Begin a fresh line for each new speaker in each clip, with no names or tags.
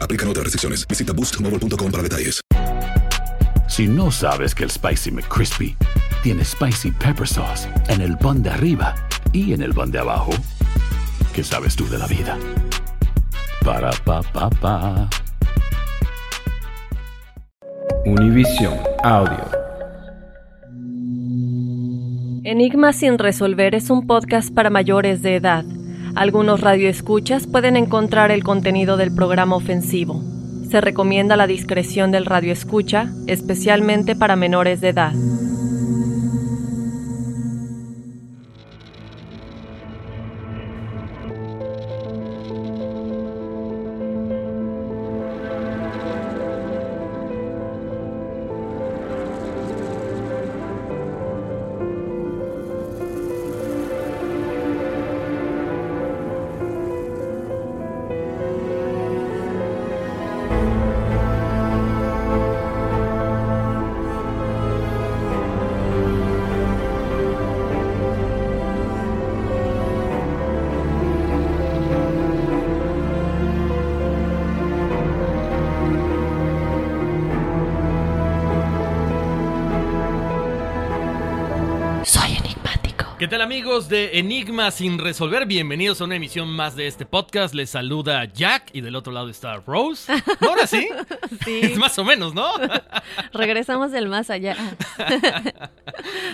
Aplican otras restricciones. Visita boostmobile.com para detalles.
Si no sabes que el Spicy McCrispy tiene Spicy Pepper Sauce en el pan de arriba y en el pan de abajo, ¿qué sabes tú de la vida? Para, pa, pa, pa.
Univision Audio.
Enigma sin resolver es un podcast para mayores de edad. Algunos radioescuchas pueden encontrar el contenido del programa ofensivo. Se recomienda la discreción del radioescucha, especialmente para menores de edad.
Tal amigos de Enigma sin resolver? Bienvenidos a una emisión más de este podcast. Les saluda Jack y del otro lado está Rose. ¿No, Ahora sí.
Sí.
Es más o menos, ¿no?
Regresamos del más allá.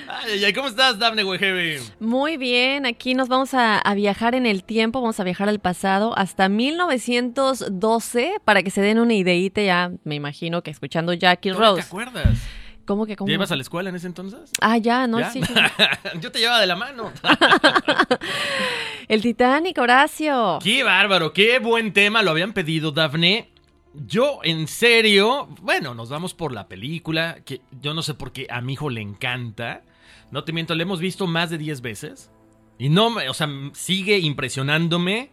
Ay, ay, ¿Cómo estás, Daphne Wegebe?
Muy bien, aquí nos vamos a, a viajar en el tiempo, vamos a viajar al pasado hasta 1912 para que se den una ideíta ya, me imagino que escuchando Jackie
¿Cómo
Rose.
¿Te acuerdas?
¿Cómo que cómo?
¿Te ibas a la escuela en ese entonces?
Ah, ya, no,
¿Ya?
sí.
Yo te llevaba de la mano.
El Titanic, Horacio.
Qué bárbaro, qué buen tema, lo habían pedido, Dafne. Yo, en serio, bueno, nos vamos por la película, que yo no sé por qué a mi hijo le encanta. No te miento, la hemos visto más de 10 veces. Y no, o sea, sigue impresionándome.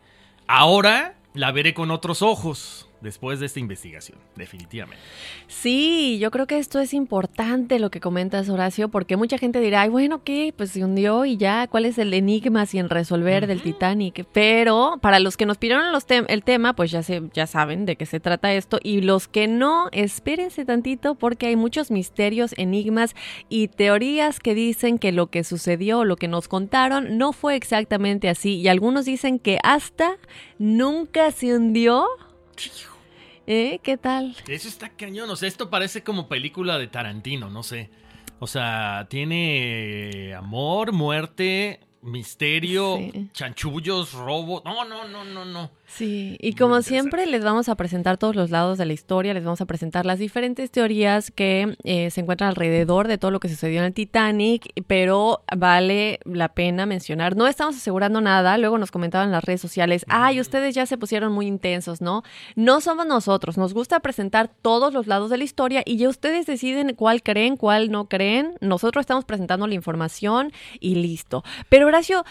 Ahora la veré con otros ojos después de esta investigación, definitivamente.
Sí, yo creo que esto es importante lo que comentas, Horacio, porque mucha gente dirá, ay, bueno, ¿qué? Pues se hundió y ya, ¿cuál es el enigma sin resolver del Titanic? Pero para los que nos pidieron los el tema, pues ya, se, ya saben de qué se trata esto. Y los que no, espérense tantito porque hay muchos misterios, enigmas y teorías que dicen que lo que sucedió, lo que nos contaron, no fue exactamente así. Y algunos dicen que hasta nunca se hundió. ¿Eh? ¿Qué tal?
Eso está cañón, o sea, esto parece como película de Tarantino, no sé. O sea, tiene amor, muerte, misterio,
Sí.
chanchullos, robo. No, no, no, no, no.
Sí, y como siempre les vamos a presentar todos los lados de la historia, les vamos a presentar las diferentes teorías que eh, se encuentran alrededor de todo lo que sucedió en el Titanic, pero vale la pena mencionar, no estamos asegurando nada, luego nos comentaban en las redes sociales, ay, ustedes ya se pusieron muy intensos, ¿no? No somos nosotros, nos gusta presentar todos los lados de la historia y ya ustedes deciden cuál creen, cuál no creen, nosotros estamos presentando la información y listo. Pero Horacio,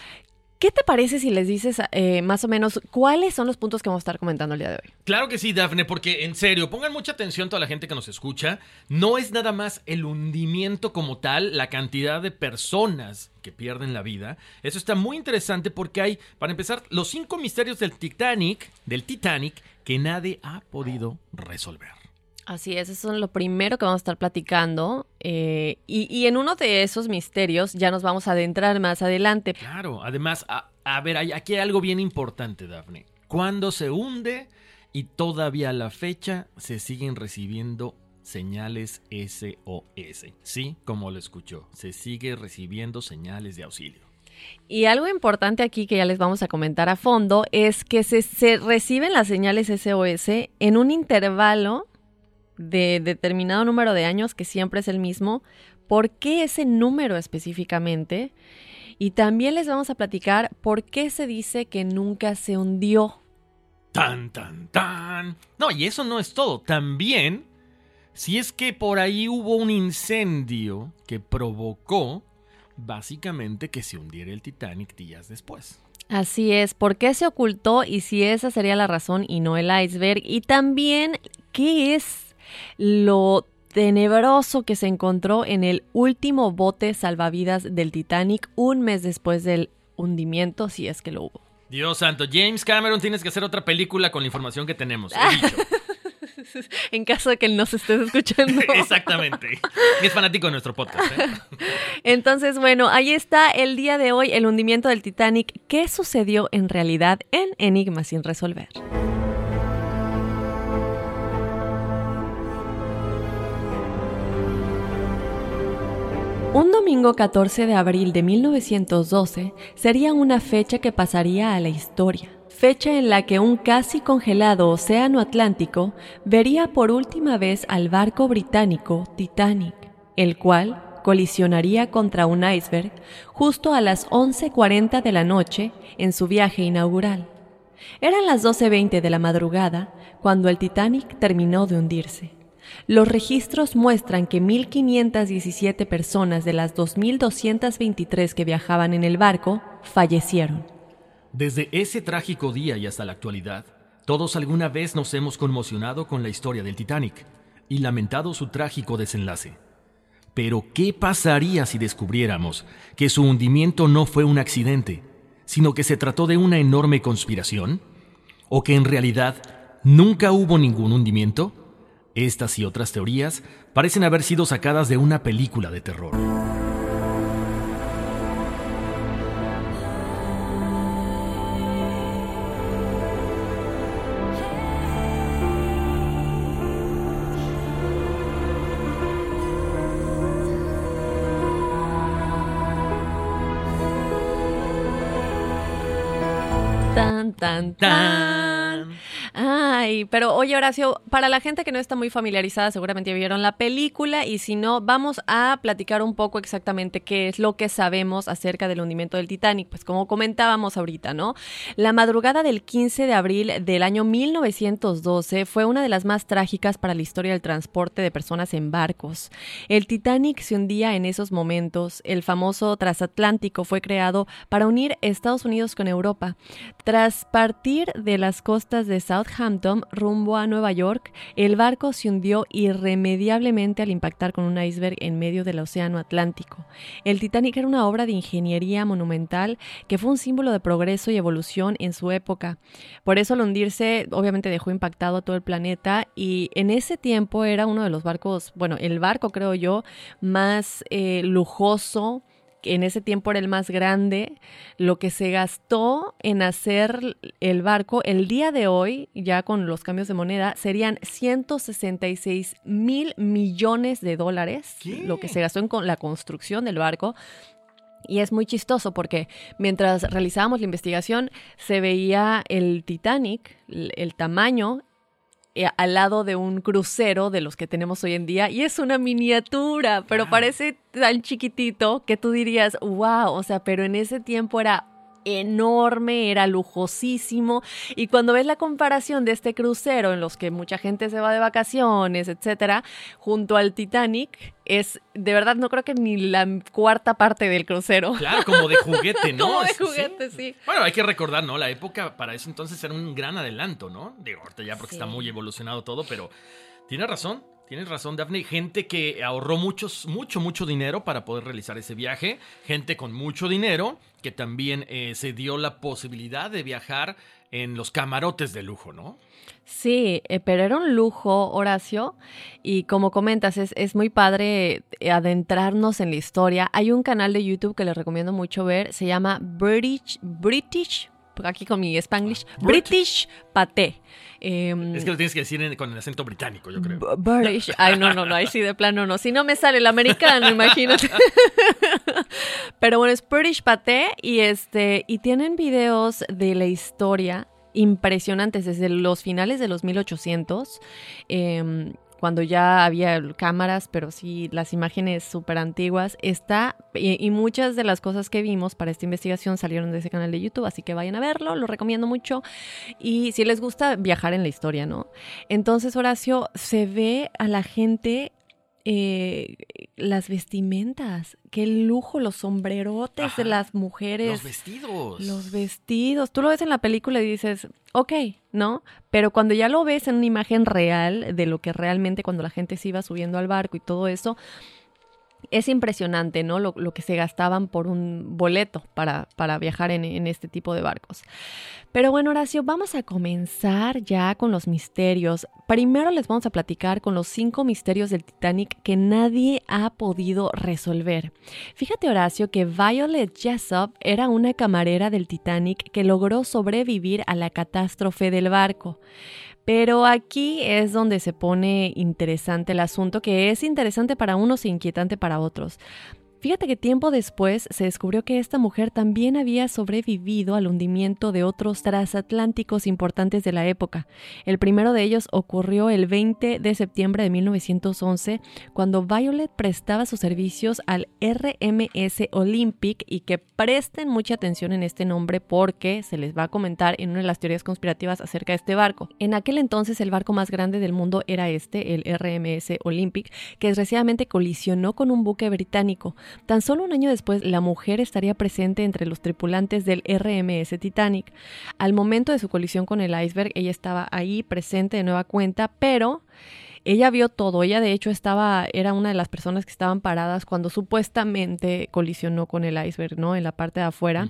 ¿Qué te parece si les dices eh, más o menos cuáles son los puntos que vamos a estar comentando el día de hoy?
Claro que sí, Dafne, porque en serio, pongan mucha atención toda la gente que nos escucha. No es nada más el hundimiento como tal, la cantidad de personas que pierden la vida. Eso está muy interesante porque hay, para empezar, los cinco misterios del Titanic, del Titanic, que nadie ha podido resolver.
Así es, eso es lo primero que vamos a estar platicando. eh, y, y en uno de esos misterios ya nos vamos a adentrar más adelante.
Claro, además, a, a ver, hay- aquí hay algo bien importante, Dafne. Cuando se hunde y todavía a la fecha se siguen recibiendo señales SOS. Sí, como lo escuchó, se sigue recibiendo señales de auxilio.
Y algo importante aquí que ya les vamos a comentar a fondo es que se, se reciben las señales SOS en un intervalo de determinado número de años que siempre es el mismo. ¿Por qué ese número específicamente? Y también les vamos a platicar por qué se dice que nunca se hundió.
Tan, tan, tan. No, y eso no es todo. También, si es que por ahí hubo un incendio que provocó básicamente que se hundiera el Titanic días después.
Así es, ¿por qué se ocultó y si esa sería la razón y no el iceberg? Y también, ¿qué es lo tenebroso que se encontró en el último bote salvavidas del Titanic un mes después del hundimiento, si es que lo hubo?
Dios santo, James Cameron, tienes que hacer otra película con la información que tenemos. He dicho.
en caso de que nos estés escuchando.
Exactamente. Es fanático de nuestro podcast. ¿eh?
Entonces, bueno, ahí está el día de hoy, el hundimiento del Titanic. ¿Qué sucedió en realidad en Enigma sin resolver? Un domingo 14 de abril de 1912 sería una fecha que pasaría a la historia, fecha en la que un casi congelado océano Atlántico vería por última vez al barco británico Titanic, el cual colisionaría contra un iceberg justo a las 11.40 de la noche en su viaje inaugural. Eran las 12.20 de la madrugada cuando el Titanic terminó de hundirse. Los registros muestran que 1.517 personas de las 2.223 que viajaban en el barco fallecieron.
Desde ese trágico día y hasta la actualidad, todos alguna vez nos hemos conmocionado con la historia del Titanic y lamentado su trágico desenlace. Pero, ¿qué pasaría si descubriéramos que su hundimiento no fue un accidente, sino que se trató de una enorme conspiración? ¿O que en realidad nunca hubo ningún hundimiento? Estas y otras teorías parecen haber sido sacadas de una película de terror.
Pero oye Horacio, para la gente que no está muy familiarizada, seguramente vieron la película y si no, vamos a platicar un poco exactamente qué es lo que sabemos acerca del hundimiento del Titanic. Pues como comentábamos ahorita, ¿no? La madrugada del 15 de abril del año 1912 fue una de las más trágicas para la historia del transporte de personas en barcos. El Titanic se hundía en esos momentos. El famoso transatlántico fue creado para unir Estados Unidos con Europa. Tras partir de las costas de Southampton rumbo a Nueva York, el barco se hundió irremediablemente al impactar con un iceberg en medio del Océano Atlántico. El Titanic era una obra de ingeniería monumental que fue un símbolo de progreso y evolución en su época. Por eso al hundirse, obviamente dejó impactado a todo el planeta y en ese tiempo era uno de los barcos, bueno, el barco creo yo, más eh, lujoso en ese tiempo era el más grande, lo que se gastó en hacer el barco el día de hoy, ya con los cambios de moneda, serían 166 mil millones de dólares, lo que se gastó en con- la construcción del barco. Y es muy chistoso porque mientras realizábamos la investigación se veía el Titanic, el, tamaño, al lado de un crucero de los que tenemos hoy en día y es una miniatura, pero parece tan chiquitito que tú dirías, wow, o sea, pero en ese tiempo era enorme, era lujosísimo. Y cuando ves la comparación de este crucero en los que mucha gente se va de vacaciones, etcétera, junto al Titanic, es de verdad no creo que ni la cuarta parte del crucero.
Claro, como de juguete, ¿no?
como de juguete, sí.
Bueno, hay que recordar, ¿no? La época para eso entonces era un gran adelanto, ¿no? Digo, ahorita ya porque
Sí.
está muy evolucionado todo, pero tienes razón. Tienes razón, Daphne. Gente que ahorró muchos, mucho, mucho dinero para poder realizar ese viaje. Gente con mucho dinero que también eh, se dio la posibilidad de viajar en los camarotes de lujo, ¿no?
Sí, eh, pero era un lujo, Horacio, y como comentas, es, es muy padre eh, adentrarnos en la historia. Hay un canal de YouTube que les recomiendo mucho ver, se llama British, British, aquí con mi Spanglish, British Paté. Em,
Es que lo tienes que decir en- con el acento británico, yo creo.
British. Ay, no, no, no, ahí sí de plano no. Si no me sale el americano, imagínate. Pero bueno, es British Paté y este y tienen videos de la historia impresionantes desde los finales de los 1800. em, cuando ya había cámaras, pero sí las imágenes súper antiguas, está, y, y muchas de las cosas que vimos para esta investigación salieron de ese canal de YouTube, así que vayan a verlo, lo recomiendo mucho. Y si les gusta viajar en la historia, ¿no? Entonces, Horacio, se ve a la gente eh, las vestimentas, qué lujo, los sombrerotes
Ajá.
de las mujeres.
Los vestidos.
Los vestidos. Tú lo ves en la película y dices, ok, ¿no? Pero cuando ya lo ves en una imagen real de lo que realmente cuando la gente se iba subiendo al barco y todo eso, es impresionante, ¿no? Lo, que se gastaban por un boleto para, para viajar en, en este tipo de barcos. Pero bueno, Horacio, vamos a comenzar ya con los misterios. Primero les vamos a platicar con los cinco misterios del Titanic que nadie ha podido resolver. Fíjate, Horacio, que Violet Jessop era una camarera del Titanic que logró sobrevivir a la catástrofe del barco. Pero aquí es donde se pone interesante el asunto, que es interesante para unos e inquietante para otros. Fíjate que tiempo después se descubrió que esta mujer también había sobrevivido al hundimiento de otros transatlánticos importantes de la época. El primero de ellos ocurrió el 20 de septiembre de 1911, cuando Violet prestaba sus servicios al RMS Olympic y que presten mucha atención en este nombre porque se les va a comentar en una de las teorías conspirativas acerca de este barco. En aquel entonces el barco más grande del mundo era este, el RMS Olympic, que desgraciadamente colisionó con un buque británico. Tan solo un año después, la mujer estaría presente entre los tripulantes del RMS Titanic. Al momento de su colisión con el iceberg, ella estaba ahí presente de nueva cuenta, pero ella vio todo. Ella, de hecho, estaba, era una de las personas que estaban paradas cuando supuestamente colisionó con el iceberg, ¿no? En la parte de afuera.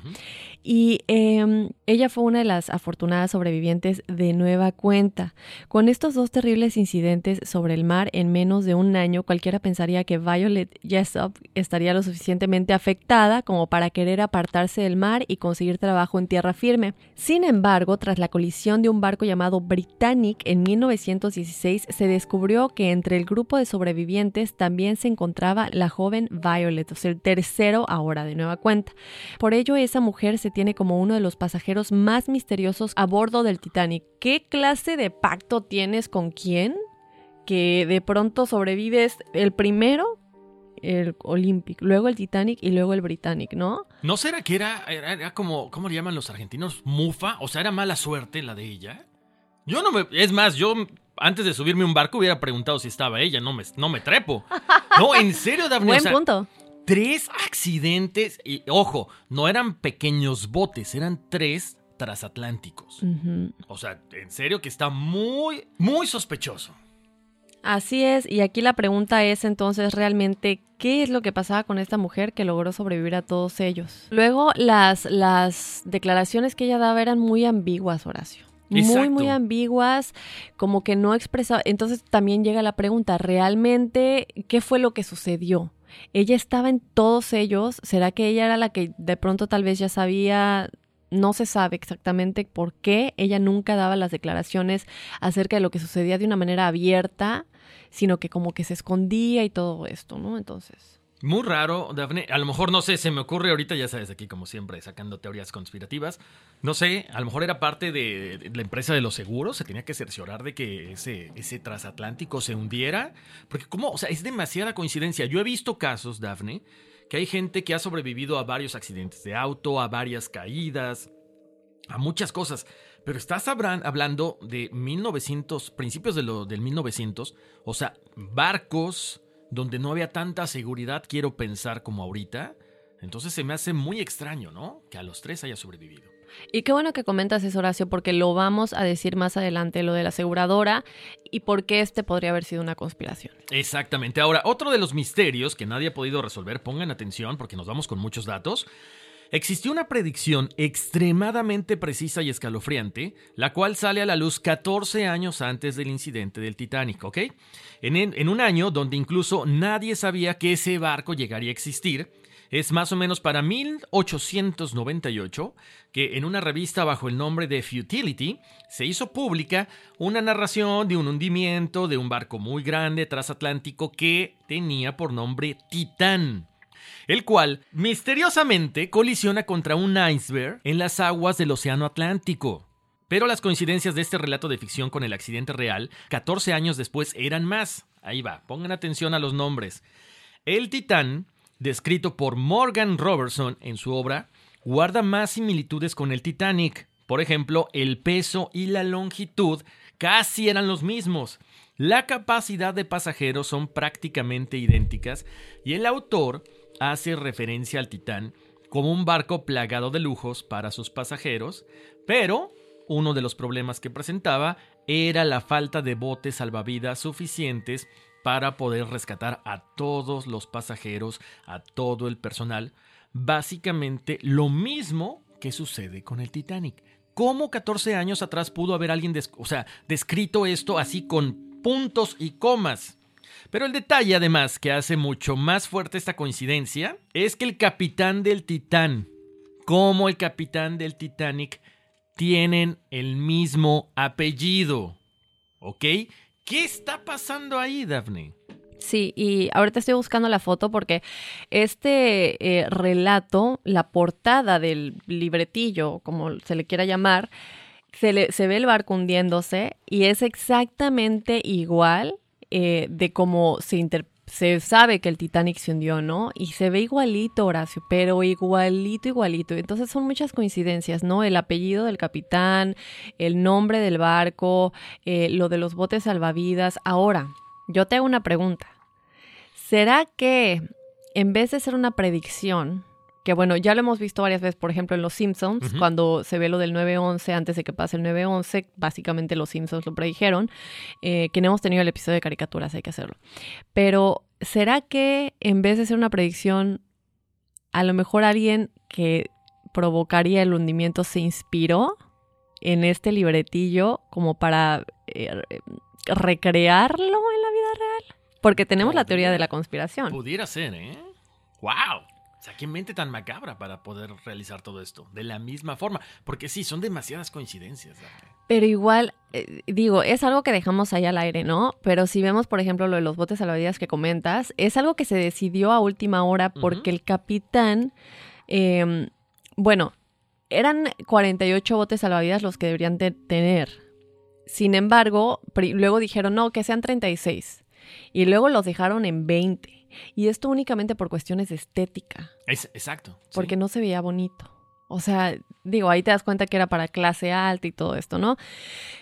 Y eh, ella fue una de las afortunadas sobrevivientes de nueva cuenta. Con estos dos terribles incidentes sobre el mar en menos de un año, cualquiera pensaría que Violet Jessop estaría lo suficientemente afectada como para querer apartarse del mar y conseguir trabajo en tierra firme. Sin embargo, tras la colisión de un barco llamado Britannic en 1916, se descubrió que entre el grupo de sobrevivientes también se encontraba la joven Violet, o sea, el tercero ahora de nueva cuenta. Por ello, esa mujer se tiene como uno de los pasajeros más misteriosos a bordo del Titanic. ¿Qué clase de pacto tienes con quién? Que de pronto sobrevives el primero, el Olympic, luego el Titanic y luego el Britannic, ¿no?
¿No será que era, era, era como, ¿cómo le llaman los argentinos? Mufa. O sea, era mala suerte la de ella. Yo no me. Es más, yo antes de subirme a un barco hubiera preguntado si estaba ella. No me, no me trepo. No, en serio, Daphne.
Buen
o sea,
punto.
Tres accidentes. Y ojo, no eran pequeños botes, eran tres transatlánticos.
Ujú.
O sea, en serio que está muy, muy sospechoso.
Así es, y aquí la pregunta es entonces realmente qué es lo que pasaba con esta mujer que logró sobrevivir a todos ellos. Luego las, las declaraciones que ella daba eran muy ambiguas, Horacio. Muy, muy ambiguas, como que no expresaba. Entonces también llega la pregunta, ¿realmente qué fue lo que sucedió? Ella estaba en todos ellos, ¿será que ella era la que de pronto tal vez ya sabía no se sabe exactamente por qué ella nunca daba las declaraciones acerca de lo que sucedía de una manera abierta, sino que como que se escondía y todo esto, ¿no? Entonces.
Muy raro, Dafne. A lo mejor, no sé, se me ocurre ahorita, ya sabes, aquí como siempre, sacando teorías conspirativas. No sé, a lo mejor era parte de, la empresa de los seguros, se tenía que cerciorar de que ese, ese transatlántico se hundiera. Porque, ¿cómo? O sea, es demasiada coincidencia. Yo he visto casos, Dafne, que hay gente que ha sobrevivido a varios accidentes de auto, a varias caídas, a muchas cosas. Pero estás hablando de 1900, principios de lo, del 1900, o sea, barcos donde no había tanta seguridad, quiero pensar como ahorita. Entonces se me hace muy extraño, ¿no? Que a los tres haya sobrevivido.
Y qué bueno que comentas eso, Horacio, porque lo vamos a decir más adelante, lo de la aseguradora y por qué este podría haber sido una conspiración.
Exactamente. Ahora, otro de los misterios que nadie ha podido resolver, pongan atención porque nos vamos con muchos datos. Existió una predicción extremadamente precisa y escalofriante, la cual sale a la luz 14 años antes del incidente del Titanic, ¿ok? En, un año donde incluso nadie sabía que ese barco llegaría a existir, es más o menos para 1898 que en una revista bajo el nombre de Futility se hizo pública una narración de un hundimiento de un barco muy grande transatlántico que tenía por nombre Titán el cual misteriosamente colisiona contra un iceberg en las aguas del Océano Atlántico. Pero las coincidencias de este relato de ficción con el accidente real, 14 años después, eran más. Ahí va, pongan atención a los nombres. El Titán, descrito por Morgan Robertson en su obra, guarda más similitudes con el Titanic. Por ejemplo, el peso y la longitud casi eran los mismos. La capacidad de pasajeros son prácticamente idénticas y el autor hace referencia al Titán como un barco plagado de lujos para sus pasajeros, pero uno de los problemas que presentaba era la falta de botes salvavidas suficientes para poder rescatar a todos los pasajeros, a todo el personal. Básicamente lo mismo que sucede con el Titanic. ¿Cómo 14 años atrás pudo haber alguien descrito esto así con puntos y comas? Pero el detalle, además, que hace mucho más fuerte esta coincidencia, es que el capitán del Titán, como el capitán del Titanic, tienen el mismo apellido. ¿Ok? ¿Qué está pasando ahí, Daphne?
Sí, y ahorita estoy buscando la foto porque este eh, relato, la portada del libretillo, como se le quiera llamar, se, se ve el barco hundiéndose y es exactamente igual eh, de cómo se, se sabe que el Titanic se hundió, ¿no? Y se ve igualito, Horacio, pero igualito, igualito. Entonces son muchas coincidencias, ¿no? El apellido del capitán, el nombre del barco, eh, lo de los botes salvavidas. Ahora, yo te hago una pregunta. ¿Será que en vez de ser una predicción, que bueno, ya lo hemos visto varias veces, por ejemplo, en Los Simpsons, cuando se ve lo del 9-11, antes de que pase el 9-11, básicamente Los Simpsons lo predijeron, eh, que no hemos tenido el episodio de caricaturas, hay que hacerlo. Pero, ¿será que en vez de ser una predicción, a lo mejor alguien que provocaría el hundimiento se inspiró en este libretillo como para eh, recrearlo en la vida real? Porque tenemos la teoría de la conspiración.
Pudiera ser, ¿eh? ¡Wow! Sea, qué mente tan macabra para poder realizar todo esto. De la misma forma. Porque sí, son demasiadas coincidencias.
Pero igual, eh, digo, es algo que dejamos ahí al aire, ¿no? Pero si vemos, por ejemplo, lo de los botes salvavidas que comentas, es algo que se decidió a última hora porque el capitán, em, bueno, eran 48 botes salvavidas los que deberían tener. Sin embargo, luego dijeron, no, que sean 36. Y luego los dejaron en 20. Y esto únicamente por cuestiones de estética.
Es, exacto.
Porque no se veía bonito. O sea, digo, ahí te das cuenta que era para clase alta y todo esto, ¿no?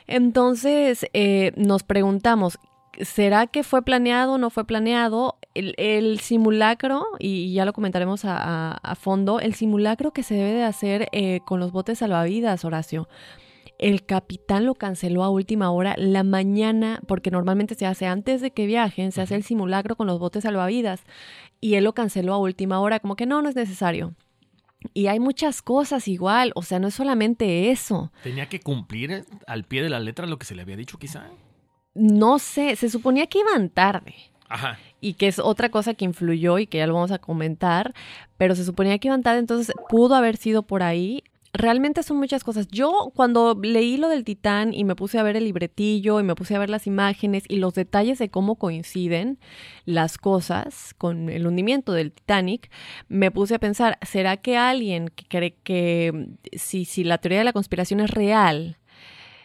Entonces eh, nos preguntamos, ¿será que fue planeado o no fue planeado? El, simulacro, y ya lo comentaremos a, fondo, el simulacro que se debe de hacer eh, con los botes salvavidas, Horacio el capitán lo canceló a última hora la mañana, porque normalmente se hace antes de que viajen, se hace el simulacro con los botes salvavidas, y él lo canceló a última hora, como que no, no es necesario. Y hay muchas cosas igual, o sea, no es solamente eso.
¿Tenía que cumplir al pie de la letra lo que se le había dicho quizá?
No sé, se suponía que iban tarde.
Ajá.
Y que es otra cosa que influyó y que ya lo vamos a comentar, pero se suponía que iban tarde, entonces pudo haber sido por ahí realmente son muchas cosas. Yo cuando leí lo del Titán y me puse a ver el libretillo y me puse a ver las imágenes y los detalles de cómo coinciden las cosas con el hundimiento del Titanic, me puse a pensar, ¿será que alguien que cree que si, si la teoría de la conspiración es real,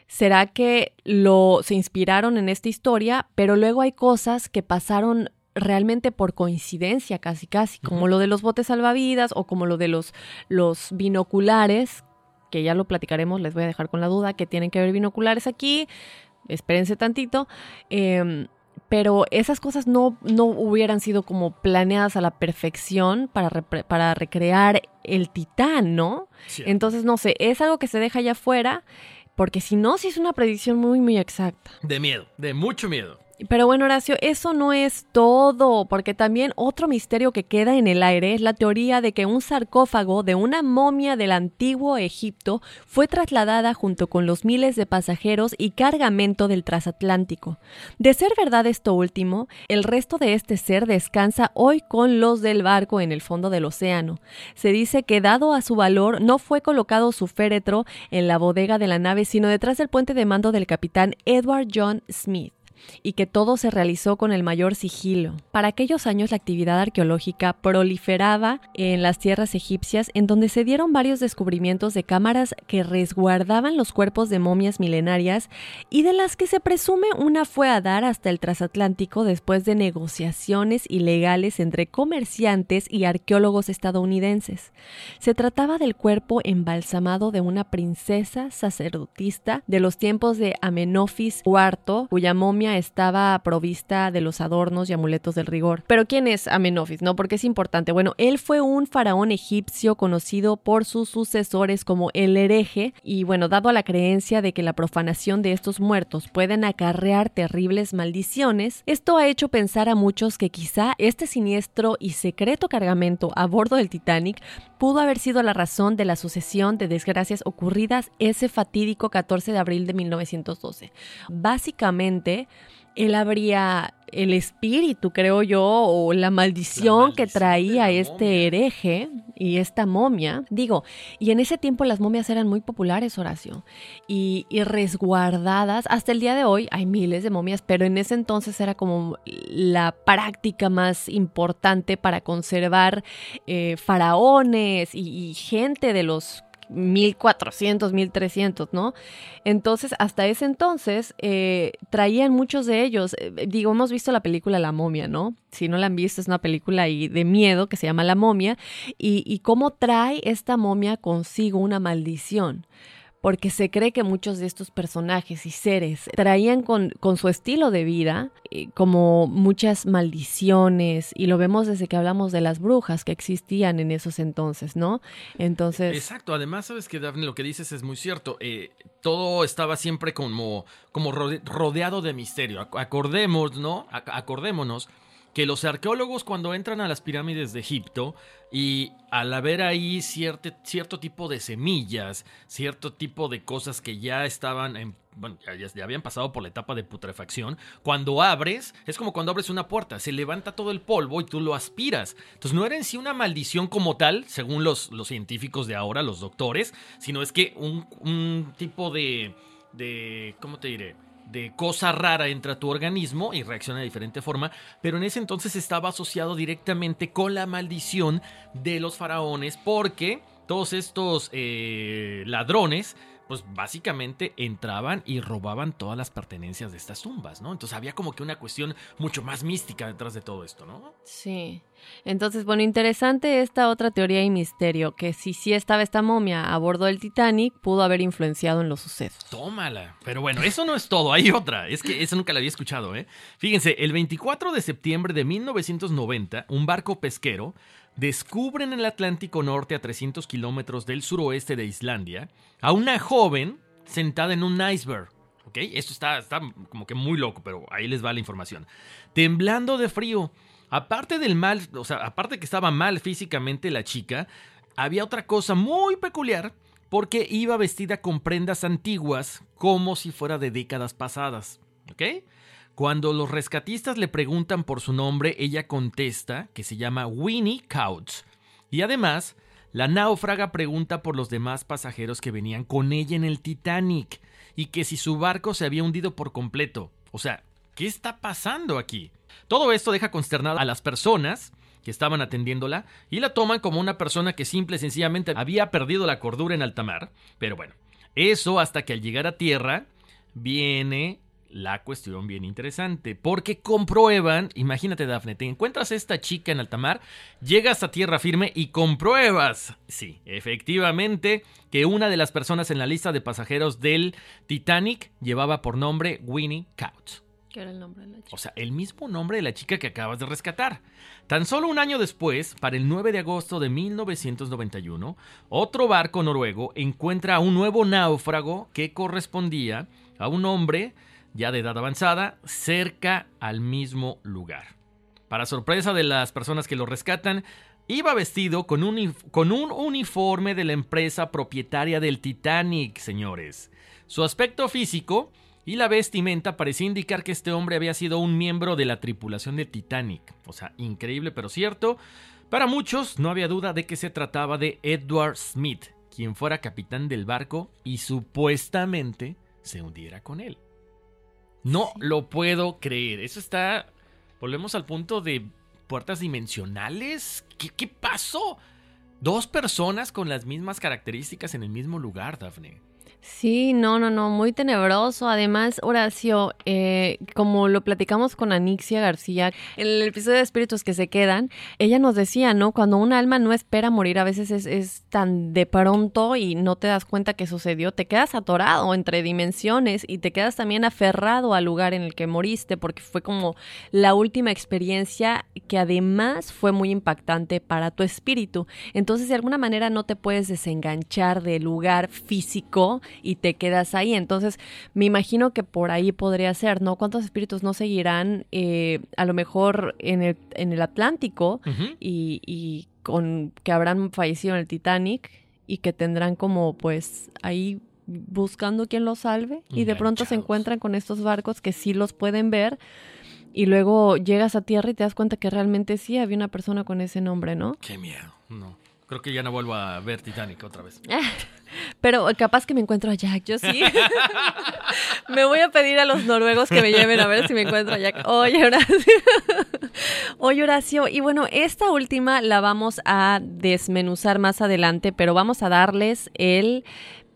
¿será que lo se inspiraron en esta historia, pero luego hay cosas que pasaron realmente por coincidencia, casi casi, como lo de los botes salvavidas o como lo de los, los binoculares, que ya lo platicaremos, les voy a dejar con la duda, que tienen que haber binoculares aquí, espérense tantito. Em, pero esas cosas no, no hubieran sido como planeadas a la perfección para, para recrear el titán, ¿no? Entonces, no sé, es algo que se deja allá afuera, porque si no, sí es una predicción muy, muy exacta.
De miedo, de mucho miedo.
Pero bueno, Horacio, eso no es todo, porque también otro misterio que queda en el aire es la teoría de que un sarcófago de una momia del antiguo Egipto fue trasladada junto con los miles de pasajeros y cargamento del transatlántico. De ser verdad esto último, el resto de este ser descansa hoy con los del barco en el fondo del océano. Se dice que dado a su valor no fue colocado su féretro en la bodega de la nave, sino detrás del puente de mando del capitán Edward John Smith y que todo se realizó con el mayor sigilo. Para aquellos años la actividad arqueológica proliferaba en las tierras egipcias en donde se dieron varios descubrimientos de cámaras que resguardaban los cuerpos de momias milenarias y de las que se presume una fue a dar hasta el transatlántico después de negociaciones ilegales entre comerciantes y arqueólogos estadounidenses. Se trataba del cuerpo embalsamado de una princesa sacerdotista de los tiempos de Amenofis IV, cuya momia estaba provista de los adornos y amuletos del rigor. Pero ¿quién es Amenofis? No, porque es importante. Bueno, él fue un faraón egipcio conocido por sus sucesores como el hereje y bueno, dado a la creencia de que la profanación de estos muertos pueden acarrear terribles maldiciones, esto ha hecho pensar a muchos que quizá este siniestro y secreto cargamento a bordo del Titanic pudo haber sido la razón de la sucesión de desgracias ocurridas ese fatídico 14 de abril de 1912. Básicamente, él habría el espíritu, creo yo, o la maldición, que traía este hereje y esta momia. Digo, y en ese tiempo las momias eran muy populares, Horacio, y, resguardadas. Hasta el día de hoy hay miles de momias, pero en ese entonces era como la práctica más importante para conservar eh, faraones y gente de los 1400, 1300, ¿no? Entonces, hasta ese entonces, eh, traían muchos de ellos. Eh, digo, hemos visto la película La momia, ¿no? Si no la han visto, es una película de miedo que se llama La momia. Y cómo trae esta momia consigo una maldición porque se cree que muchos de estos personajes y seres traían con, con su estilo de vida eh, como muchas maldiciones y lo vemos desde que hablamos de las brujas que existían en esos entonces, ¿no? Entonces...
Exacto, además sabes que Daphne lo que dices es muy cierto, eh, todo estaba siempre como, como rodeado de misterio, acordemos, ¿no? Acordémonos que los arqueólogos cuando entran a las pirámides de Egipto y al haber ahí cierto, cierto tipo de semillas, cierto tipo de cosas que ya estaban en bueno, ya, habían pasado por la etapa de putrefacción. Cuando abres, es como cuando abres una puerta, se levanta todo el polvo y tú lo aspiras. Entonces no era en sí una maldición como tal, según los, los científicos de ahora, los doctores, sino es que un, un tipo de, de, ¿cómo te diré? De cosa rara entra tu organismo y reacciona de diferente forma, pero en ese entonces estaba asociado directamente con la maldición de los faraones porque todos estos eh, ladrones pues básicamente entraban y robaban todas las pertenencias de estas tumbas, ¿no? Entonces había como que una cuestión mucho más mística detrás de todo esto, ¿no?
Sí. Entonces, bueno, interesante esta otra teoría y misterio, que si sí estaba esta momia a bordo del Titanic, pudo haber influenciado en los sucesos.
Tómala. Pero bueno, eso no es todo, hay otra. Es que eso nunca la había escuchado, ¿eh? Fíjense, el 24 de septiembre de 1990, un barco pesquero descubre en el Atlántico Norte a 300 kilómetros del suroeste de Islandia a una joven sentada en un iceberg. ¿Ok? Esto está, está como que muy loco, pero ahí les va la información. Temblando de frío. Aparte del mal, o sea, aparte que estaba mal físicamente la chica, había otra cosa muy peculiar porque iba vestida con prendas antiguas como si fuera de décadas pasadas. ¿Ok? Cuando los rescatistas le preguntan por su nombre, ella contesta que se llama Winnie Couch. Y además, la náufraga pregunta por los demás pasajeros que venían con ella en el Titanic y que si su barco se había hundido por completo. O sea, ¿qué está pasando aquí? Todo esto deja consternada a las personas que estaban atendiéndola y la toman como una persona que simple y sencillamente había perdido la cordura en alta mar. Pero bueno, eso hasta que al llegar a tierra viene la cuestión bien interesante, porque comprueban, imagínate Dafne, te encuentras a esta chica en alta mar, llegas a tierra firme y compruebas, sí, efectivamente, que una de las personas en la lista de pasajeros del Titanic llevaba por nombre Winnie Couch.
¿Qué era el nombre de la chica?
O sea, el mismo nombre de la chica que acabas de rescatar. Tan solo un año después, para el 9 de agosto de 1991, otro barco noruego encuentra a un nuevo náufrago que correspondía a un hombre ya de edad avanzada cerca al mismo lugar. Para sorpresa de las personas que lo rescatan, iba vestido con un, con un uniforme de la empresa propietaria del Titanic, señores. Su aspecto físico y la vestimenta parecía indicar que este hombre había sido un miembro de la tripulación del Titanic. O sea, increíble pero cierto. Para muchos no había duda de que se trataba de Edward Smith, quien fuera capitán del barco y supuestamente se hundiera con él. No lo puedo creer. Eso está... Volvemos al punto de puertas dimensionales. ¿Qué, qué pasó? Dos personas con las mismas características en el mismo lugar, Daphne.
Sí, no, no, no, muy tenebroso. Además, Horacio, eh, como lo platicamos con Anixia García, en el episodio de Espíritus que se quedan, ella nos decía, ¿no? Cuando un alma no espera morir, a veces es, es tan de pronto y no te das cuenta que sucedió, te quedas atorado entre dimensiones y te quedas también aferrado al lugar en el que moriste, porque fue como la última experiencia que además fue muy impactante para tu espíritu. Entonces, de alguna manera no te puedes desenganchar del lugar físico y te quedas ahí. Entonces, me imagino que por ahí podría ser, ¿no? ¿Cuántos espíritus no seguirán eh, a lo mejor en el, en el Atlántico y, y con que habrán fallecido en el Titanic y que tendrán como pues ahí buscando quien los salve y de pronto se encuentran con estos barcos que sí los pueden ver y luego llegas a tierra y te das cuenta que realmente sí había una persona con ese nombre, ¿no?
Qué miedo, no. Creo que ya no vuelvo a ver Titanic otra vez.
Pero capaz que me encuentro a Jack, yo sí. me voy a pedir a los noruegos que me lleven a ver si me encuentro a Jack. Oye, Horacio. Oye, Horacio. Y bueno, esta última la vamos a desmenuzar más adelante, pero vamos a darles el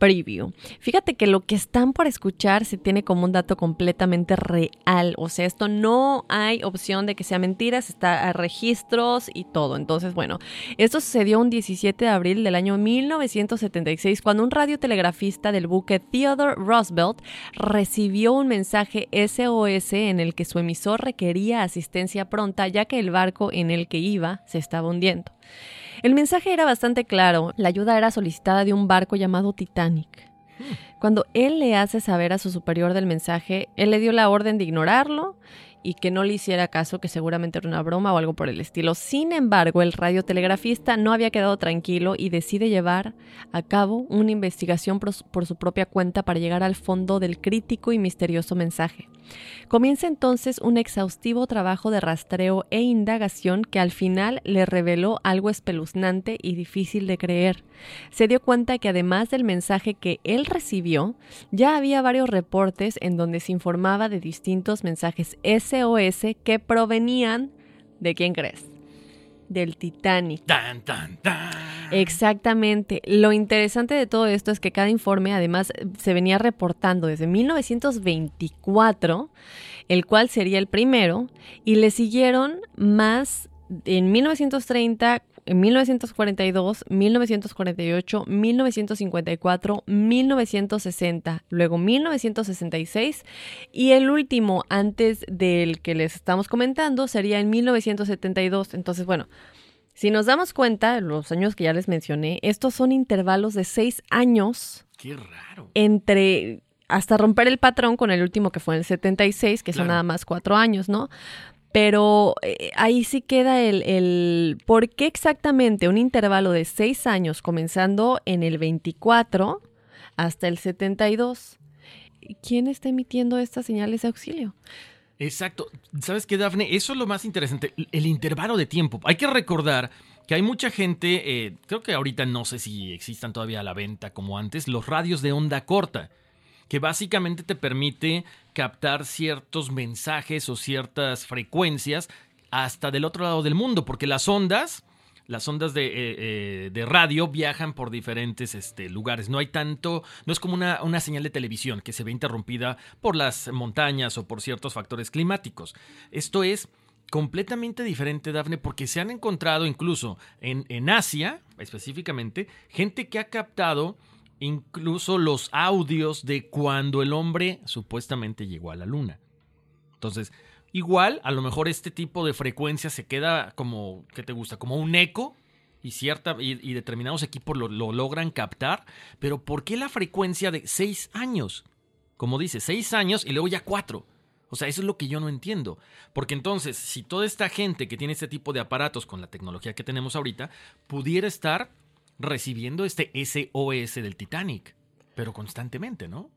preview. Fíjate que lo que están por escuchar se tiene como un dato completamente real. O sea, esto no hay opción de que sea mentira, está a registros y todo. Entonces, bueno, esto sucedió un 17 de abril del año 1976 cuando un radiotelegrafista del buque Theodore Roosevelt recibió un mensaje SOS en el que su emisor requería asistencia pronta ya que el barco en el que iba se estaba hundiendo. El mensaje era bastante claro. La ayuda era solicitada de un barco llamado Titanic. Cuando él le hace saber a su superior del mensaje, él le dio la orden de ignorarlo y que no le hiciera caso, que seguramente era una broma o algo por el estilo. Sin embargo, el radiotelegrafista no había quedado tranquilo y decide llevar a cabo una investigación por, su propia cuenta para llegar al fondo del crítico y misterioso mensaje. Comienza entonces un exhaustivo trabajo de rastreo e indagación que al final le reveló algo espeluznante y difícil de creer. Se dio cuenta que además del mensaje que él recibió, ya había varios reportes en donde se informaba de distintos mensajes SOS que provenían de quién crees? Del Titanic.
Tan, tan, tan.
Exactamente. Lo interesante de todo esto es que cada informe además se venía reportando desde 1924, el cual sería el primero, y le siguieron más en 1930, en 1942, 1948, 1954, 1960, luego 1966 y el último antes del que les estamos comentando sería en 1972. Entonces, bueno, si nos damos cuenta, los años que ya les mencioné, estos son intervalos de seis años.
Qué raro.
Entre hasta romper el patrón con el último que fue en el 76, que son nada más cuatro años, ¿no? Pero eh, ahí sí queda el, el, ¿por qué exactamente un intervalo de seis años comenzando en el 24 hasta el 72? ¿Quién está emitiendo estas señales de auxilio?
Exacto. ¿Sabes qué, Dafne? Eso es lo más interesante, el intervalo de tiempo. Hay que recordar que hay mucha gente, eh, creo que ahorita no sé si existan todavía a la venta como antes, los radios de onda corta que básicamente te permite captar ciertos mensajes o ciertas frecuencias hasta del otro lado del mundo, porque las ondas las ondas de, eh, eh, de radio viajan por diferentes este, lugares. No hay tanto, no es como una, una, señal de televisión que se ve interrumpida por las montañas o por ciertos factores climáticos. Esto es completamente diferente, Dafne, porque se han encontrado incluso en, en Asia, específicamente, gente que ha captado incluso los audios de cuando el hombre supuestamente llegó a la luna. Entonces, Igual, a lo mejor este tipo de frecuencia se queda como, ¿qué te gusta? Como un eco y, cierta, y, determinados equipos lo, logran captar, pero ¿por qué la frecuencia de seis años? Como dice, seis años y luego ya cuatro. O sea, eso es lo que yo no entiendo. Porque entonces, si toda esta gente que tiene este tipo de aparatos con la tecnología que tenemos ahorita, pudiera estar recibiendo este SOS del Titanic, pero constantemente, ¿no?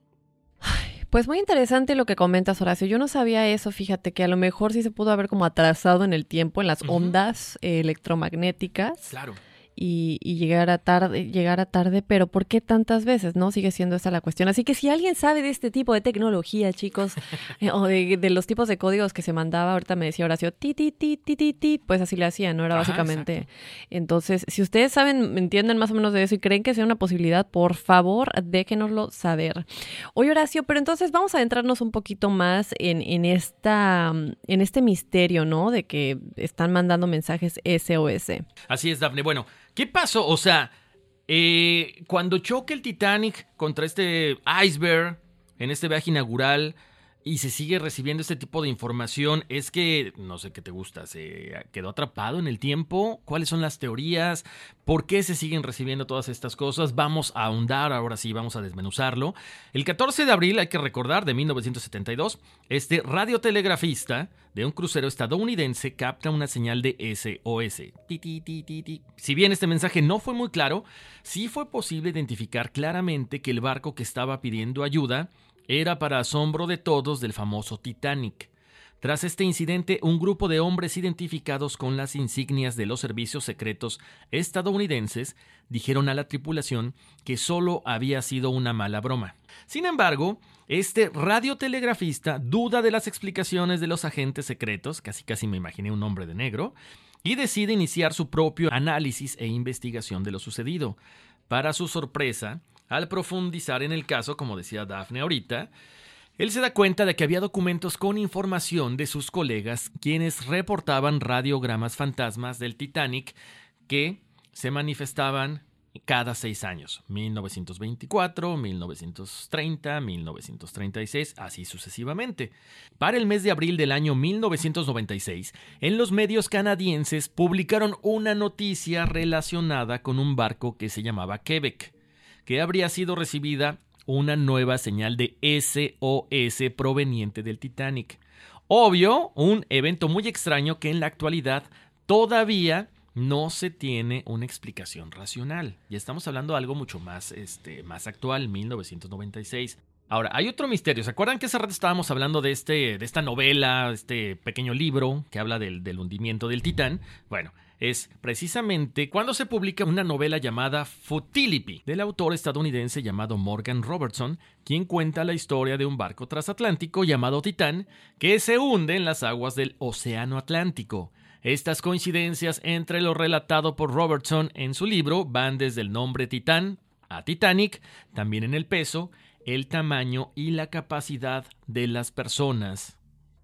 Pues muy interesante lo que comentas, Horacio. Yo no sabía eso, fíjate, que a lo mejor sí se pudo haber como atrasado en el tiempo, en las ondas electromagnéticas.
Claro
y, llegar a tarde, llegar a tarde, pero ¿por qué tantas veces? ¿No? Sigue siendo esa la cuestión. Así que si alguien sabe de este tipo de tecnología, chicos, eh, o de, los tipos de códigos que se mandaba, ahorita me decía Horacio, ti, ti, ti, ti, ti, ti, pues así le hacía, ¿no? Era básicamente. Entonces, si ustedes saben, entienden más o menos de eso y creen que sea una posibilidad, por favor, déjenoslo saber. Oye, Horacio, pero entonces vamos a adentrarnos un poquito más en, en, esta, en este misterio, ¿no? De que están mandando mensajes SOS.
Así es, Daphne. Bueno, ¿Qué pasó? O sea, eh, cuando choque el Titanic contra este iceberg en este viaje inaugural y se sigue recibiendo este tipo de información, es que, no sé qué te gusta, se quedó atrapado en el tiempo, cuáles son las teorías, por qué se siguen recibiendo todas estas cosas, vamos a ahondar, ahora sí, vamos a desmenuzarlo. El 14 de abril, hay que recordar, de 1972, este radiotelegrafista de un crucero estadounidense capta una señal de SOS. si bien este mensaje no fue muy claro, sí fue posible identificar claramente que el barco que estaba pidiendo ayuda era para asombro de todos del famoso Titanic. Tras este incidente, un grupo de hombres identificados con las insignias de los servicios secretos estadounidenses dijeron a la tripulación que solo había sido una mala broma. Sin embargo, este radiotelegrafista duda de las explicaciones de los agentes secretos, casi casi me imaginé un hombre de negro, y decide iniciar su propio análisis e investigación de lo sucedido. Para su sorpresa, al profundizar en el caso, como decía Daphne ahorita, él se da cuenta de que había documentos con información de sus colegas quienes reportaban radiogramas fantasmas del Titanic que se manifestaban cada seis años, 1924, 1930, 1936, así sucesivamente. Para el mes de abril del año 1996, en los medios canadienses publicaron una noticia relacionada con un barco que se llamaba Quebec, que habría sido recibida una nueva señal de SOS proveniente del Titanic. Obvio, un evento muy extraño que en la actualidad todavía no se tiene una explicación racional. Ya estamos hablando de algo mucho más, este, más actual, 1996. Ahora, hay otro misterio. ¿Se acuerdan que hace rato estábamos hablando de, este, de esta novela, este pequeño libro que habla del, del hundimiento del Titán? Bueno, es precisamente cuando se publica una novela llamada Futility del autor estadounidense llamado Morgan Robertson, quien cuenta la historia de un barco transatlántico llamado Titán que se hunde en las aguas del Océano Atlántico. Estas coincidencias entre lo relatado por Robertson en su libro van desde el nombre Titán a Titanic, también en el peso, el tamaño y la capacidad de las personas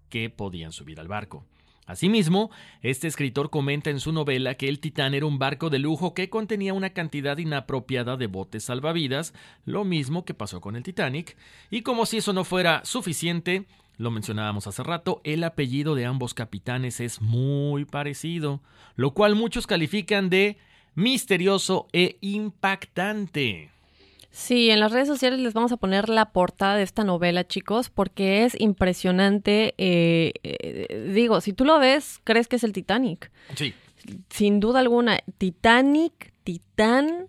que podían subir al barco. Asimismo, este escritor comenta en su novela que el Titán era un barco de lujo que contenía una cantidad inapropiada de botes salvavidas, lo mismo que pasó con el Titanic, y como si eso no fuera suficiente, lo mencionábamos hace rato, el apellido de ambos capitanes es muy parecido, lo cual muchos califican de misterioso e impactante.
Sí, en las redes sociales les vamos a poner la portada de esta novela, chicos, porque es impresionante. Eh, eh, digo, si tú lo ves, crees que es el Titanic.
Sí.
Sin duda alguna, Titanic, Titán.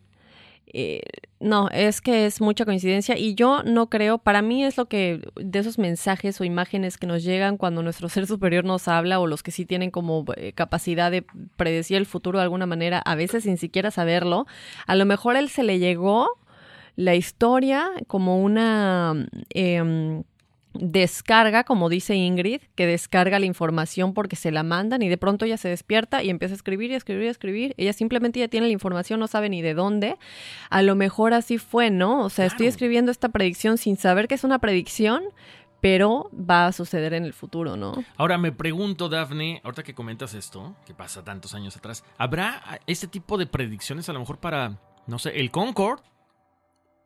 Eh, no, es que es mucha coincidencia y yo no creo, para mí es lo que de esos mensajes o imágenes que nos llegan cuando nuestro ser superior nos habla o los que sí tienen como capacidad de predecir el futuro de alguna manera, a veces sin siquiera saberlo, a lo mejor él se le llegó la historia como una... Em, descarga, como dice Ingrid, que descarga la información porque se la mandan y de pronto ella se despierta y empieza a escribir y a escribir y a escribir. Ella simplemente ya tiene la información, no sabe ni de dónde. A lo mejor así fue, ¿no? O sea, estoy escribiendo esta predicción sin saber que es una predicción, pero va a suceder en el futuro, ¿no?
Ahora me pregunto, Dafne, ahorita que comentas esto, que pasa tantos años atrás, ¿habrá este tipo de predicciones a lo mejor para, no sé, el Concorde?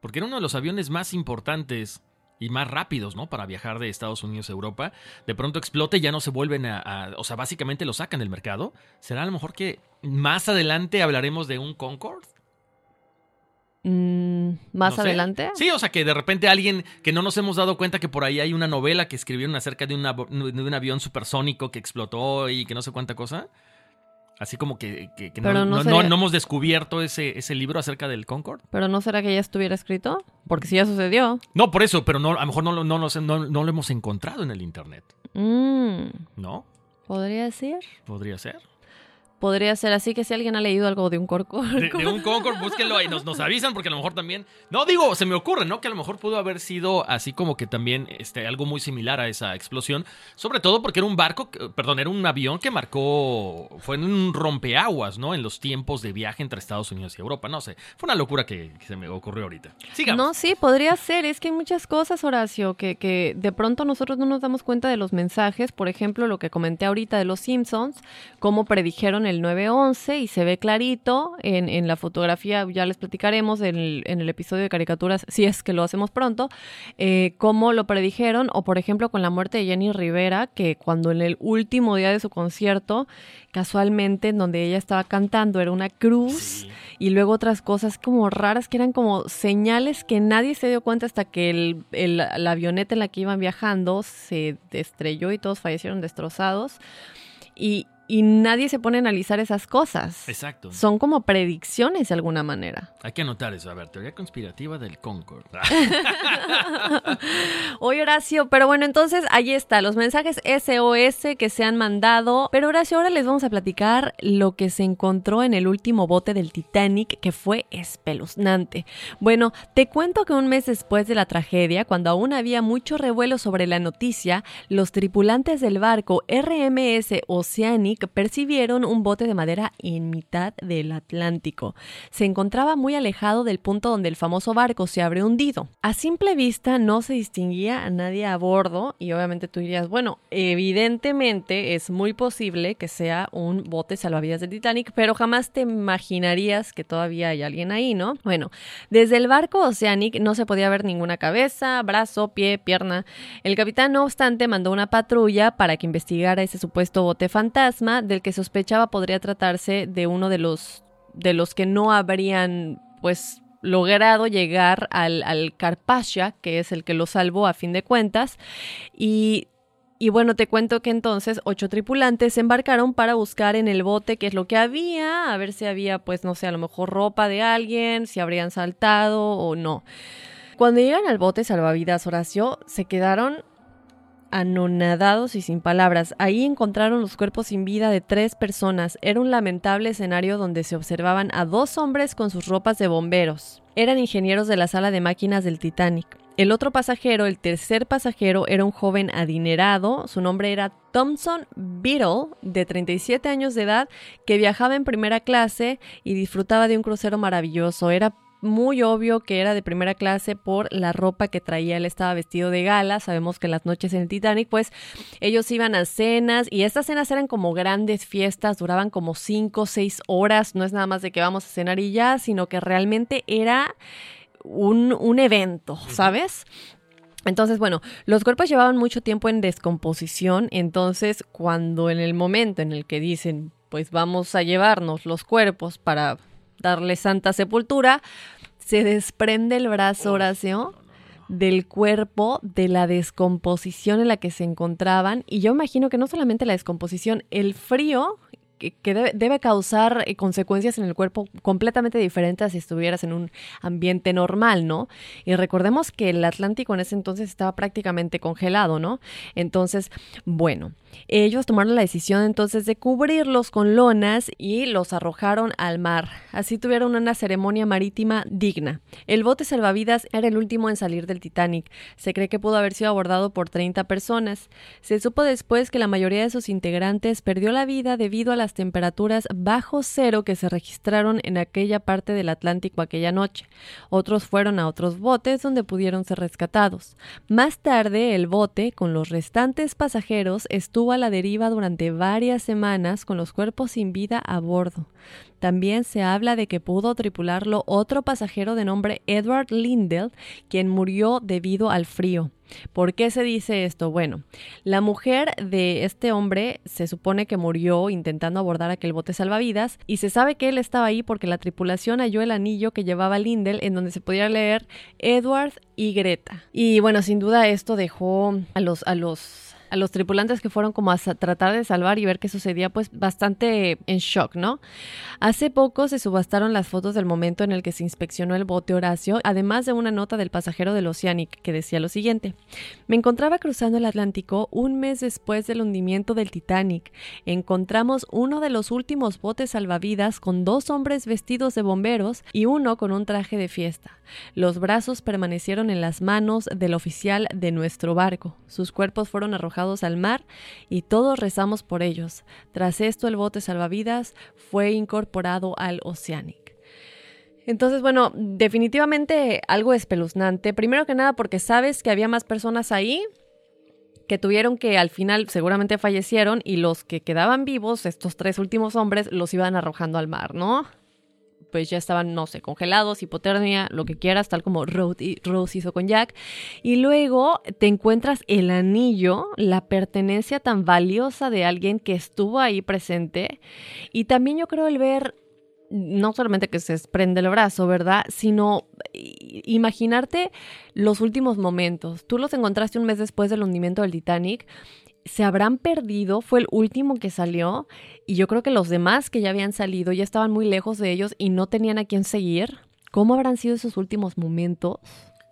Porque era uno de los aviones más importantes y más rápidos, ¿no? Para viajar de Estados Unidos a Europa. De pronto explota y ya no se vuelven a, O sea, básicamente lo sacan del mercado. ¿Será a lo mejor que más adelante hablaremos de un Concorde?
Mm, ¿Más adelante?
Sí, o sea, que de repente alguien que no nos hemos dado cuenta que por ahí hay una novela que escribieron acerca de, de un avión supersónico que explotó y que no sé cuánta cosa. Así como que, no, hemos descubierto ese, ese libro acerca del Concorde.
Pero no será que ya estuviera escrito, porque si ya sucedió.
No, por eso, pero no, a lo mejor no, no, no, lo hemos encontrado en el Internet.
Mm.
¿No?
¿Podría ser?
Podría ser.
Podría ser así que si alguien ha leído algo de un Concorde.
De, un Concorde, búsquenlo ahí, nos, nos avisan porque a lo mejor también... No, digo, se me ocurre, ¿no? Que a lo mejor pudo haber sido así como que también este, algo muy similar a esa explosión. Sobre todo porque era un barco, perdón, era un avión que marcó... Fue en un rompeaguas, ¿no? En los tiempos de viaje entre Estados Unidos y Europa. No sé, fue una locura que, se me ocurrió ahorita. Sigamos.
No, sí, podría ser. Es que hay muchas cosas, Horacio, que, que de pronto nosotros no nos damos cuenta de los mensajes. Por ejemplo, lo que comenté ahorita de los Simpsons, cómo predijeron el 9-11 y se ve clarito en, la fotografía, ya les platicaremos en el, episodio de caricaturas, si es que lo hacemos pronto, eh, cómo lo predijeron, o por ejemplo con la muerte de Jenny Rivera, que cuando en el último día de su concierto, casualmente en donde ella estaba cantando era una cruz y luego otras cosas como raras que eran como señales que nadie se dio cuenta hasta que el, el, la avioneta en la que iban viajando se estrelló y todos fallecieron destrozados. Y, y nadie se pone a analizar esas cosas.
Exacto.
Son como predicciones de alguna manera.
Hay que anotar eso. A ver, teoría conspirativa del Concord.
Oye, Horacio, pero bueno, entonces ahí está, los mensajes SOS que se han mandado. Pero Horacio, ahora les vamos a platicar lo que se encontró en el último bote del Titanic, que fue espeluznante. Bueno, te cuento que un mes después de la tragedia, cuando aún había mucho revuelo sobre la noticia, los tripulantes del barco RMS Oceanic percibieron un bote de madera en mitad del Atlántico. Se encontraba muy alejado del punto donde el famoso barco se habría hundido. A simple vista no se distinguía a nadie a bordo y obviamente tú dirías, bueno, evidentemente es muy posible que sea un bote salvavidas del Titanic, pero jamás te imaginarías que todavía hay alguien ahí, ¿no? Bueno, desde el barco Oceanic no se podía ver ninguna cabeza, brazo, pie, pierna. El capitán, no obstante, mandó una patrulla para que investigara ese supuesto bote fantasma del que sospechaba podría tratarse de uno de los, de los que no habrían, pues, logrado llegar al, al Carpathia, que es el que lo salvó a fin de cuentas, y y bueno, te cuento que entonces ocho tripulantes se embarcaron para buscar en el bote qué es lo que había, a ver si había, pues no sé, a lo mejor ropa de alguien, si habrían saltado o no. Cuando llegan al bote salvavidas Horacio, se quedaron anonadados y sin palabras. Ahí encontraron los cuerpos sin vida de tres personas. Era un lamentable escenario donde se observaban a dos hombres con sus ropas de bomberos. Eran ingenieros de la sala de máquinas del Titanic. El otro pasajero, el tercer pasajero, era un joven adinerado, su nombre era Thompson Beetle, de 37 años de edad, que viajaba en primera clase y disfrutaba de un crucero maravilloso. Era muy obvio que era de primera clase por la ropa que traía. Él estaba vestido de gala. Sabemos que las noches en el Titanic, pues ellos iban a cenas y estas cenas eran como grandes fiestas, duraban como cinco o seis horas. No es nada más de que vamos a cenar y ya, sino que realmente era un, un evento, ¿sabes? Entonces, bueno, los cuerpos llevaban mucho tiempo en descomposición, entonces cuando en el momento en el que dicen, pues vamos a llevarnos los cuerpos para darle santa sepultura, se desprende el brazo, Horacio, del cuerpo, de la descomposición en la que se encontraban. Y yo imagino que no solamente la descomposición, el frío que, debe, causar eh, consecuencias en el cuerpo completamente diferentes a si estuvieras en un ambiente normal, ¿no? Y recordemos que el Atlántico en ese entonces estaba prácticamente congelado, ¿no? Entonces, bueno, ellos tomaron la decisión entonces de cubrirlos con lonas y los arrojaron al mar. Así tuvieron una ceremonia marítima digna. El bote salvavidas era el último en salir del Titanic. Se cree que pudo haber sido abordado por 30 personas. Se supo después que la mayoría de sus integrantes perdió la vida debido a las temperaturas bajo cero que se registraron en aquella parte del Atlántico aquella noche. Otros fueron a otros botes donde pudieron ser rescatados. Más tarde, el bote, con los restantes pasajeros, estuvo a la deriva durante varias semanas con los cuerpos sin vida a bordo. También se habla de que pudo tripularlo otro pasajero de nombre Edward Lindell, quien murió debido al frío. ¿Por qué se dice esto? Bueno, la mujer de este hombre se supone que murió intentando abordar aquel bote salvavidas y se sabe que él estaba ahí porque la tripulación halló el anillo que llevaba Lindell en donde se podía leer Edward y Greta. Y bueno, sin duda esto dejó a los, a los a los tripulantes que fueron como a tratar de salvar y ver qué sucedía, pues bastante en shock, ¿no? Hace poco se subastaron las fotos del momento en el que se inspeccionó el bote Horacio, además de una nota del pasajero del Oceanic que decía lo siguiente: Me encontraba cruzando el Atlántico un mes después del hundimiento del Titanic. Encontramos uno de los últimos botes salvavidas con dos hombres vestidos de bomberos y uno con un traje de fiesta. Los brazos permanecieron en las manos del oficial de nuestro barco. Sus cuerpos fueron arrojados al mar y todos rezamos por ellos. Tras esto el bote salvavidas fue incorporado al Oceanic. Entonces, bueno, definitivamente algo espeluznante. Primero que nada porque sabes que había más personas ahí que tuvieron que al final seguramente fallecieron y los que quedaban vivos, estos tres últimos hombres, los iban arrojando al mar, ¿no? Pues ya estaban, no sé, congelados, hipotermia, lo que quieras, tal como Rose hizo con Jack. Y luego te encuentras el anillo, la pertenencia tan valiosa de alguien que estuvo ahí presente. Y también yo creo el ver no solamente que se desprende el brazo, ¿verdad? Sino imaginarte los últimos momentos. Tú los encontraste un mes después del hundimiento del Titanic se habrán perdido, fue el último que salió y yo creo que los demás que ya habían salido ya estaban muy lejos de ellos y no tenían a quién seguir. ¿Cómo habrán sido esos últimos momentos?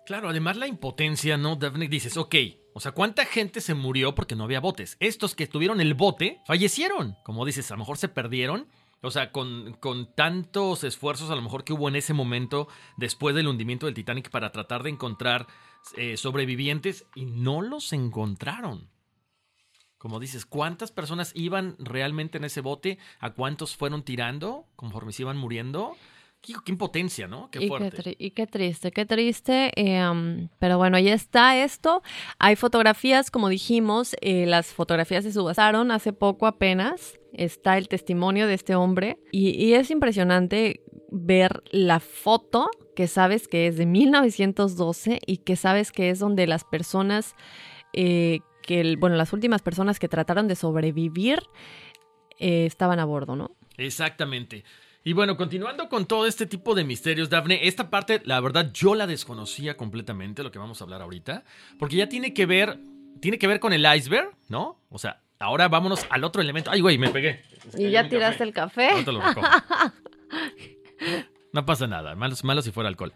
Claro, además la impotencia, ¿no? Daphne dices, ok, o sea, ¿cuánta gente se murió porque no había botes? Estos que tuvieron el bote fallecieron. Como dices, a lo mejor se perdieron. O sea, con, con, tantos esfuerzos a lo mejor que hubo en ese momento después del hundimiento del Titanic para tratar de encontrar eh, sobrevivientes y no los encontraron como dices, ¿cuántas personas iban realmente en ese bote? ¿A cuántos fueron tirando conforme se iban muriendo? Qué, impotencia, ¿no? Qué
fuerte. Y qué, triste, qué triste. Em, pero bueno, ahí está esto. Hay fotografías, como dijimos, eh, las fotografías se subastaron hace poco apenas. Está el testimonio de este hombre. Y, es impresionante ver la foto que sabes que es de 1912 y que sabes que es donde las personas eh, que, bueno, las últimas personas que trataron de sobrevivir eh, estaban a bordo, ¿no?
Exactamente. Y bueno, continuando con todo este tipo de misterios, Dafne, esta parte, la verdad, yo la desconocía completamente, lo que vamos a hablar ahorita, porque ya tiene que ver, tiene que ver con el iceberg, ¿no? O sea, ahora vámonos al otro elemento. Ay, güey, me pegué.
¿Y ya tiraste el café?
No te lo no pasa nada, malo, malo si fuera alcohol.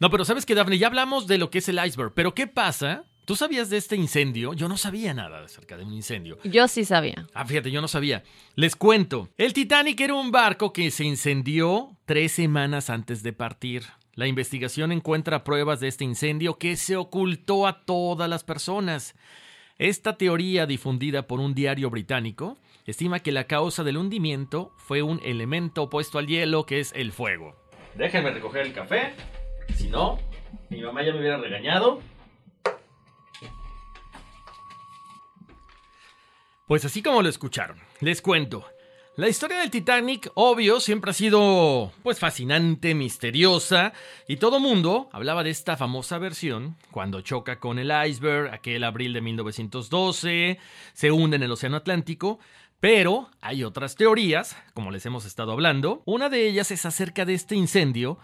No, pero sabes que, Dafne, ya hablamos de lo que es el iceberg, pero ¿qué pasa ¿Tú sabías de este incendio? Yo no sabía nada acerca de un incendio.
Yo sí sabía.
Ah, fíjate, yo no sabía. Les cuento. El Titanic era un barco que se incendió tres semanas antes de partir. La investigación encuentra pruebas de este incendio que se ocultó a todas las personas. Esta teoría, difundida por un diario británico, estima que la causa del hundimiento fue un elemento opuesto al hielo, que es el fuego. Déjenme recoger el café. Si no, mi mamá ya me hubiera regañado. Pues así como lo escucharon, les cuento. La historia del Titanic, obvio, siempre ha sido pues fascinante, misteriosa, y todo mundo hablaba de esta famosa versión cuando choca con el iceberg aquel abril de 1912, se hunde en el Océano Atlántico, pero hay otras teorías, como les hemos estado hablando. Una de ellas es acerca de este incendio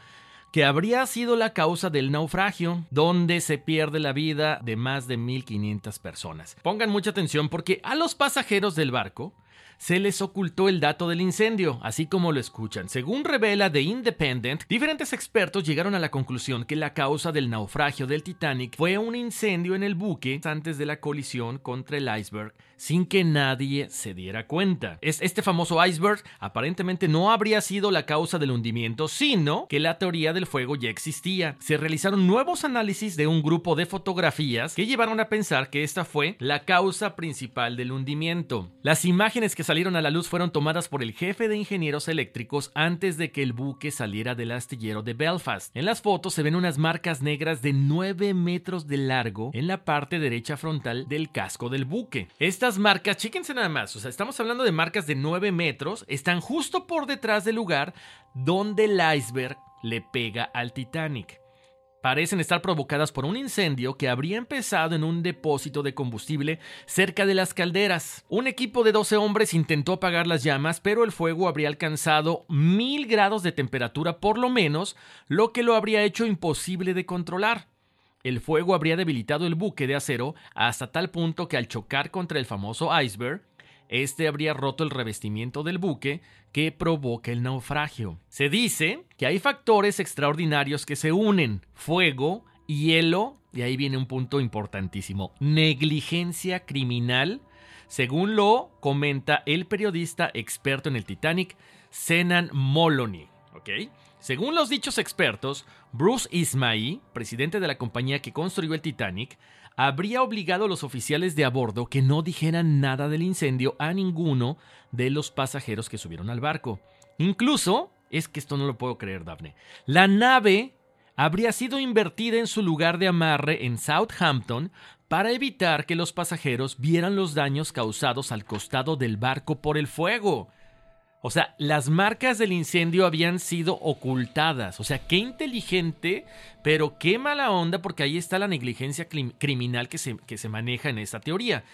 que habría sido la causa del naufragio, donde se pierde la vida de más de 1.500 personas. Pongan mucha atención porque a los pasajeros del barco se les ocultó el dato del incendio, así como lo escuchan. Según revela The Independent, diferentes expertos llegaron a la conclusión que la causa del naufragio del Titanic fue un incendio en el buque antes de la colisión contra el iceberg sin que nadie se diera cuenta. Este famoso iceberg aparentemente no habría sido la causa del hundimiento, sino que la teoría del fuego ya existía. Se realizaron nuevos análisis de un grupo de fotografías que llevaron a pensar que esta fue la causa principal del hundimiento. Las imágenes que salieron a la luz fueron tomadas por el jefe de ingenieros eléctricos antes de que el buque saliera del astillero de Belfast. En las fotos se ven unas marcas negras de 9 metros de largo en la parte derecha frontal del casco del buque. Estas marcas, chíquense nada más, o sea, estamos hablando de marcas de 9 metros, están justo por detrás del lugar donde el iceberg le pega al Titanic parecen estar provocadas por un incendio que habría empezado en un depósito de combustible cerca de las calderas. Un equipo de 12 hombres intentó apagar las llamas, pero el fuego habría alcanzado mil grados de temperatura por lo menos, lo que lo habría hecho imposible de controlar. El fuego habría debilitado el buque de acero hasta tal punto que al chocar contra el famoso iceberg, este habría roto el revestimiento del buque que provoca el naufragio. Se dice que hay factores extraordinarios que se unen, fuego, hielo, y ahí viene un punto importantísimo, negligencia criminal, según lo comenta el periodista experto en el Titanic, Senan Moloney. Según los dichos expertos, Bruce Ismay, presidente de la compañía que construyó el Titanic, habría obligado a los oficiales de a bordo que no dijeran nada del incendio a ninguno de los pasajeros que subieron al barco. Incluso, es que esto no lo puedo creer, Daphne, la nave habría sido invertida en su lugar de amarre en Southampton para evitar que los pasajeros vieran los daños causados al costado del barco por el fuego. O sea, las marcas del incendio habían sido ocultadas. O sea, qué inteligente, pero qué mala onda porque ahí está la negligencia criminal que se, que se maneja en esta teoría.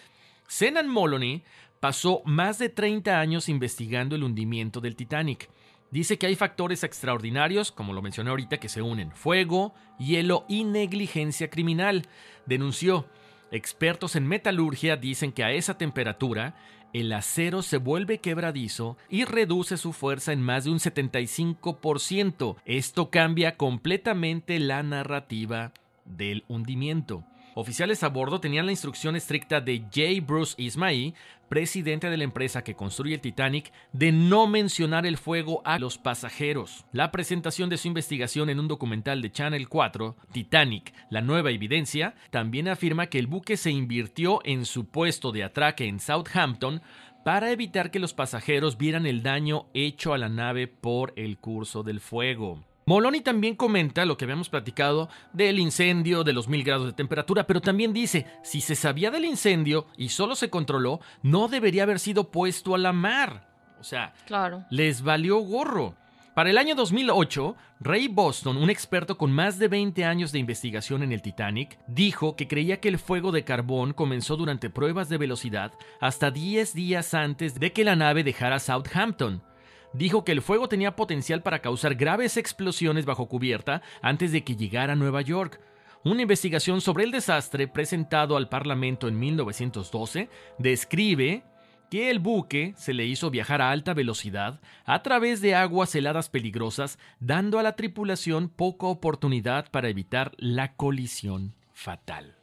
Senan Moloney pasó más de 30 años investigando el hundimiento del Titanic. Dice que hay factores extraordinarios, como lo mencioné ahorita, que se unen. Fuego, hielo y negligencia criminal. Denunció. Expertos en metalurgia dicen que a esa temperatura el acero se vuelve quebradizo y reduce su fuerza en más de un 75%. Esto cambia completamente la narrativa del hundimiento. Oficiales a bordo tenían la instrucción estricta de J. Bruce Ismay, presidente de la empresa que construye el Titanic, de no mencionar el fuego a los pasajeros. La presentación de su investigación en un documental de Channel 4, Titanic, la nueva evidencia, también afirma que el buque se invirtió en su puesto de atraque en Southampton para evitar que los pasajeros vieran el daño hecho a la nave por el curso del fuego. Moloni también comenta lo que habíamos platicado del incendio, de los mil grados de temperatura, pero también dice, si se sabía del incendio y solo se controló, no debería haber sido puesto a la mar. O sea,
claro.
les valió gorro. Para el año 2008, Ray Boston, un experto con más de 20 años de investigación en el Titanic, dijo que creía que el fuego de carbón comenzó durante pruebas de velocidad hasta 10 días antes de que la nave dejara Southampton dijo que el fuego tenía potencial para causar graves explosiones bajo cubierta antes de que llegara a Nueva York. Una investigación sobre el desastre presentado al Parlamento en 1912 describe que el buque se le hizo viajar a alta velocidad a través de aguas heladas peligrosas, dando a la tripulación poca oportunidad para evitar la colisión fatal.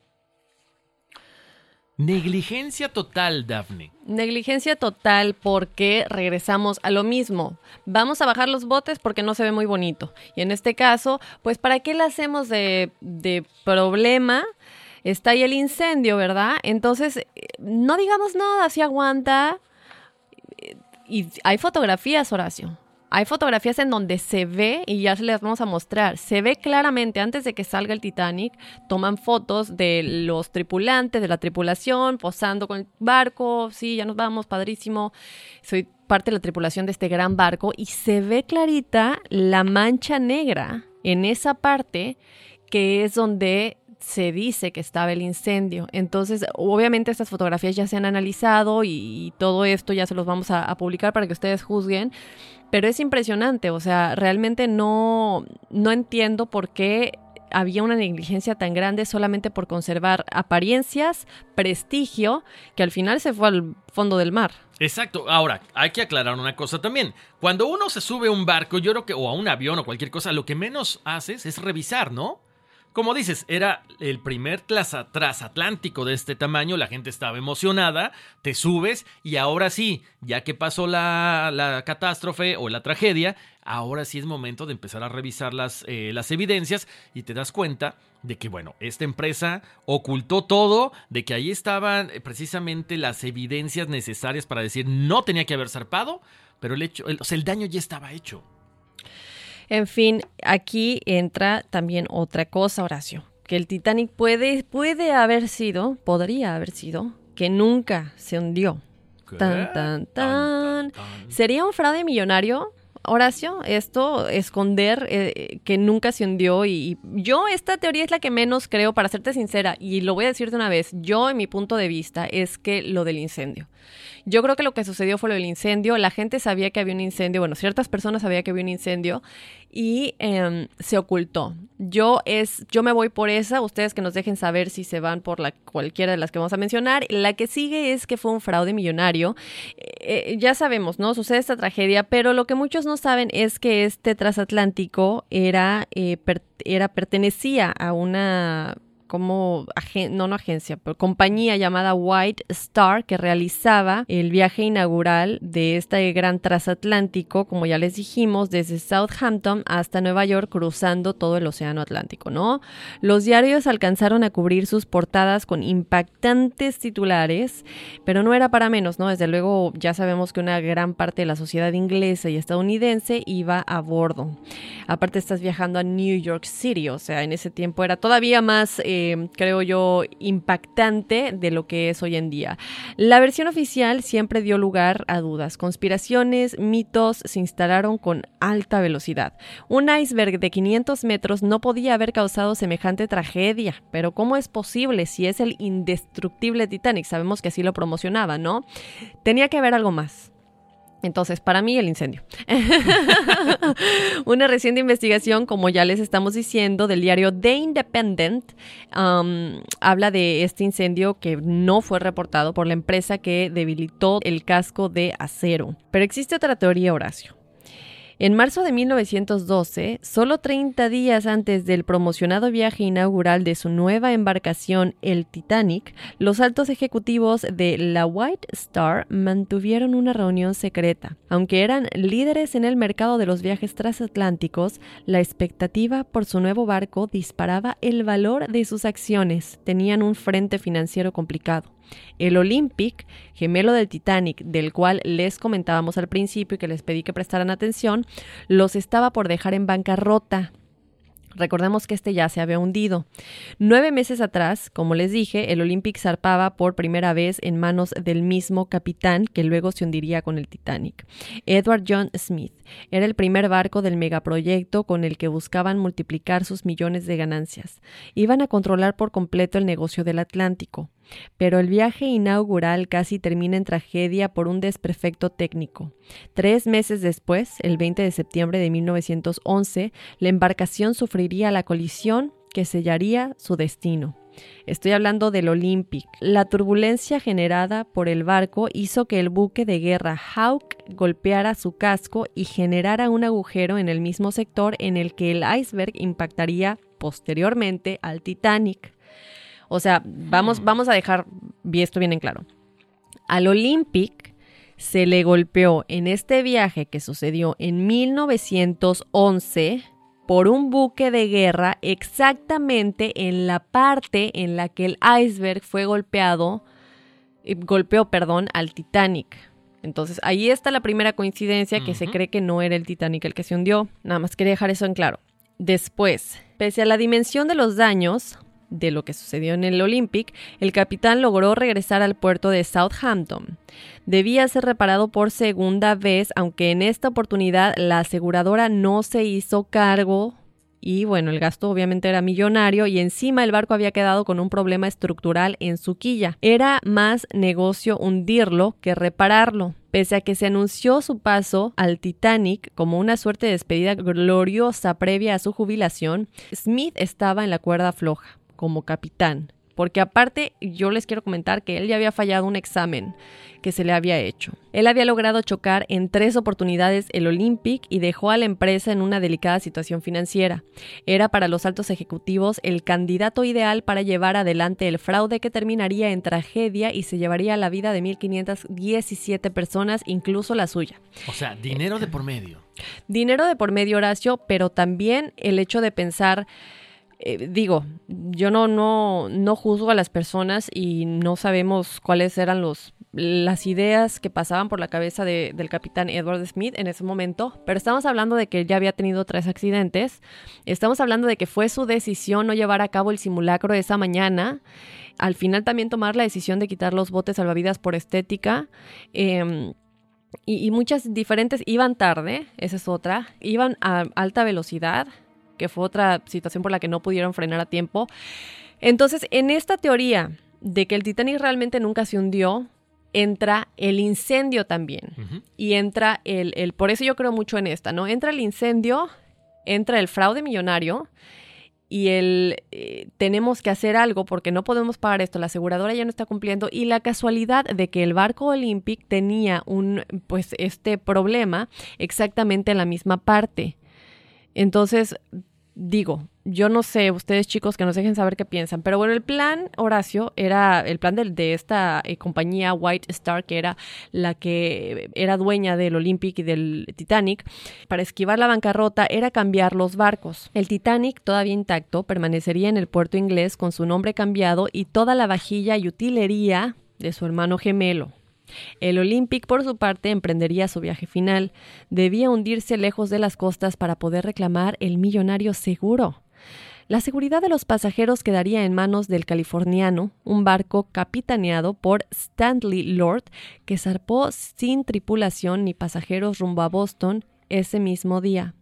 Negligencia total, Daphne.
Negligencia total porque regresamos a lo mismo. Vamos a bajar los botes porque no se ve muy bonito. Y en este caso, pues ¿para qué le hacemos de, de problema? Está ahí el incendio, ¿verdad? Entonces, no digamos nada, si aguanta. Y hay fotografías, Horacio. Hay fotografías en donde se ve, y ya se les vamos a mostrar, se ve claramente antes de que salga el Titanic, toman fotos de los tripulantes, de la tripulación, posando con el barco, sí, ya nos vamos, padrísimo, soy parte de la tripulación de este gran barco, y se ve clarita la mancha negra en esa parte que es donde se dice que estaba el incendio. Entonces, obviamente estas fotografías ya se han analizado y, todo esto ya se los vamos a, publicar para que ustedes juzguen. Pero es impresionante, o sea, realmente no, no entiendo por qué había una negligencia tan grande solamente por conservar apariencias, prestigio, que al final se fue al fondo del mar.
Exacto. Ahora, hay que aclarar una cosa también. Cuando uno se sube a un barco, yo creo que, o a un avión o cualquier cosa, lo que menos haces es revisar, ¿no? Como dices, era el primer transatlántico de este tamaño, la gente estaba emocionada, te subes y ahora sí, ya que pasó la, la catástrofe o la tragedia, ahora sí es momento de empezar a revisar las, eh, las evidencias y te das cuenta de que, bueno, esta empresa ocultó todo, de que ahí estaban eh, precisamente las evidencias necesarias para decir no tenía que haber zarpado, pero el, hecho, o sea, el daño ya estaba hecho.
En fin, aquí entra también otra cosa, Horacio, que el Titanic puede, puede haber sido, podría haber sido, que nunca se hundió. Tan, tan, tan. ¿Sería un fraude millonario? Horacio, esto, esconder eh, que nunca se hundió y, y yo esta teoría es la que menos creo, para serte sincera, y lo voy a decir de una vez, yo en mi punto de vista es que lo del incendio. Yo creo que lo que sucedió fue lo del incendio. La gente sabía que había un incendio, bueno, ciertas personas sabían que había un incendio y em, se ocultó. Yo es, yo me voy por esa. Ustedes que nos dejen saber si se van por la cualquiera de las que vamos a mencionar. La que sigue es que fue un fraude millonario. Eh, ya sabemos, ¿no? Sucede esta tragedia, pero lo que muchos no saben es que este transatlántico era, eh, per- era pertenecía a una como no, no agencia, pero compañía llamada White Star que realizaba el viaje inaugural de este gran transatlántico, como ya les dijimos, desde Southampton hasta Nueva York, cruzando todo el Océano Atlántico, ¿no? Los diarios alcanzaron a cubrir sus portadas con impactantes titulares, pero no era para menos, ¿no? Desde luego ya sabemos que una gran parte de la sociedad inglesa y estadounidense iba a bordo. Aparte estás viajando a New York City, o sea, en ese tiempo era todavía más, eh, creo yo, impactante de lo que es hoy en día. La versión oficial siempre dio lugar a dudas. Conspiraciones, mitos se instalaron con alta velocidad. Un iceberg de 500 metros no podía haber causado semejante tragedia, pero ¿cómo es posible si es el indestructible Titanic? Sabemos que así lo promocionaba, ¿no? Tenía que haber algo más. Entonces, para mí, el incendio. Una reciente investigación, como ya les estamos diciendo, del diario The Independent, um, habla de este incendio que no fue reportado por la empresa que debilitó el casco de acero. Pero existe otra teoría, Horacio. En marzo de 1912, solo 30 días antes del promocionado viaje inaugural de su nueva embarcación, el Titanic, los altos ejecutivos de la White Star mantuvieron una reunión secreta. Aunque eran líderes en el mercado de los viajes transatlánticos, la expectativa por su nuevo barco disparaba el valor de sus acciones. Tenían un frente financiero complicado. El Olympic, gemelo del Titanic, del cual les comentábamos al principio y que les pedí que prestaran atención, los estaba por dejar en bancarrota. Recordemos que este ya se había hundido. Nueve meses atrás, como les dije, el Olympic zarpaba por primera vez en manos del mismo capitán que luego se hundiría con el Titanic. Edward John Smith era el primer barco del megaproyecto con el que buscaban multiplicar sus millones de ganancias. Iban a controlar por completo el negocio del Atlántico. Pero el viaje inaugural casi termina en tragedia por un desperfecto técnico. Tres meses después, el 20 de septiembre de 1911, la embarcación sufriría la colisión que sellaría su destino. Estoy hablando del Olympic. La turbulencia generada por el barco hizo que el buque de guerra Hawke golpeara su casco y generara un agujero en el mismo sector en el que el iceberg impactaría posteriormente al Titanic. O sea, vamos, vamos a dejar esto bien en claro. Al Olympic se le golpeó en este viaje que sucedió en 1911 por un buque de guerra exactamente en la parte en la que el iceberg fue golpeado, eh, golpeó, perdón, al Titanic. Entonces, ahí está la primera coincidencia que se cree que no era el Titanic el que se hundió. Nada más quería dejar eso en claro. Después, pese a la dimensión de los daños, de lo que sucedió en el Olympic, el capitán logró regresar al puerto de Southampton. Debía ser reparado por segunda vez, aunque en esta oportunidad la aseguradora no se hizo cargo y bueno, el gasto obviamente era millonario y encima el barco había quedado con un problema estructural en su quilla. Era más negocio hundirlo que repararlo. Pese a que se anunció su paso al Titanic como una suerte de despedida gloriosa previa a su jubilación, Smith estaba en la cuerda floja como capitán. porque aparte yo les quiero comentar que él ya había fallado un examen que se le había hecho. Él había logrado chocar en tres oportunidades el Olympic y dejó a la empresa en una delicada situación financiera. Era para los altos ejecutivos el candidato ideal para llevar adelante el fraude que terminaría en tragedia y se llevaría la vida de 1.517 personas, incluso la suya.
O sea, dinero de por medio.
Dinero de por medio, Horacio, pero también el hecho de pensar eh, digo, yo no, no, no juzgo a las personas y no sabemos cuáles eran los, las ideas que pasaban por la cabeza de, del capitán Edward Smith en ese momento, pero estamos hablando de que ya había tenido tres accidentes, estamos hablando de que fue su decisión no llevar a cabo el simulacro esa mañana, al final también tomar la decisión de quitar los botes salvavidas por estética. Eh, y, y muchas diferentes iban tarde, esa es otra, iban a alta velocidad, que fue otra situación por la que no pudieron frenar a tiempo. Entonces, en esta teoría de que el Titanic realmente nunca se hundió, entra el incendio también. Y entra el, el, por eso yo creo mucho en esta, ¿no? Entra el incendio, entra el fraude millonario y el eh, tenemos que hacer algo porque no podemos pagar esto, la aseguradora ya no está cumpliendo y la casualidad de que el barco Olympic tenía un pues este problema exactamente en la misma parte. Entonces, digo, yo no sé, ustedes chicos que nos dejen saber qué piensan, pero bueno, el plan, Horacio, era el plan de, de esta eh, compañía White Star, que era la que era dueña del Olympic y del Titanic, para esquivar la bancarrota era cambiar los barcos. El Titanic, todavía intacto, permanecería en el puerto inglés con su nombre cambiado y toda la vajilla y utilería de su hermano gemelo. El Olympic, por su parte, emprendería su viaje final. Debía hundirse lejos de las costas para poder reclamar el millonario seguro. La seguridad de los pasajeros quedaría en manos del californiano, un barco capitaneado por Stanley Lord, que zarpó sin tripulación ni pasajeros rumbo a Boston ese mismo día.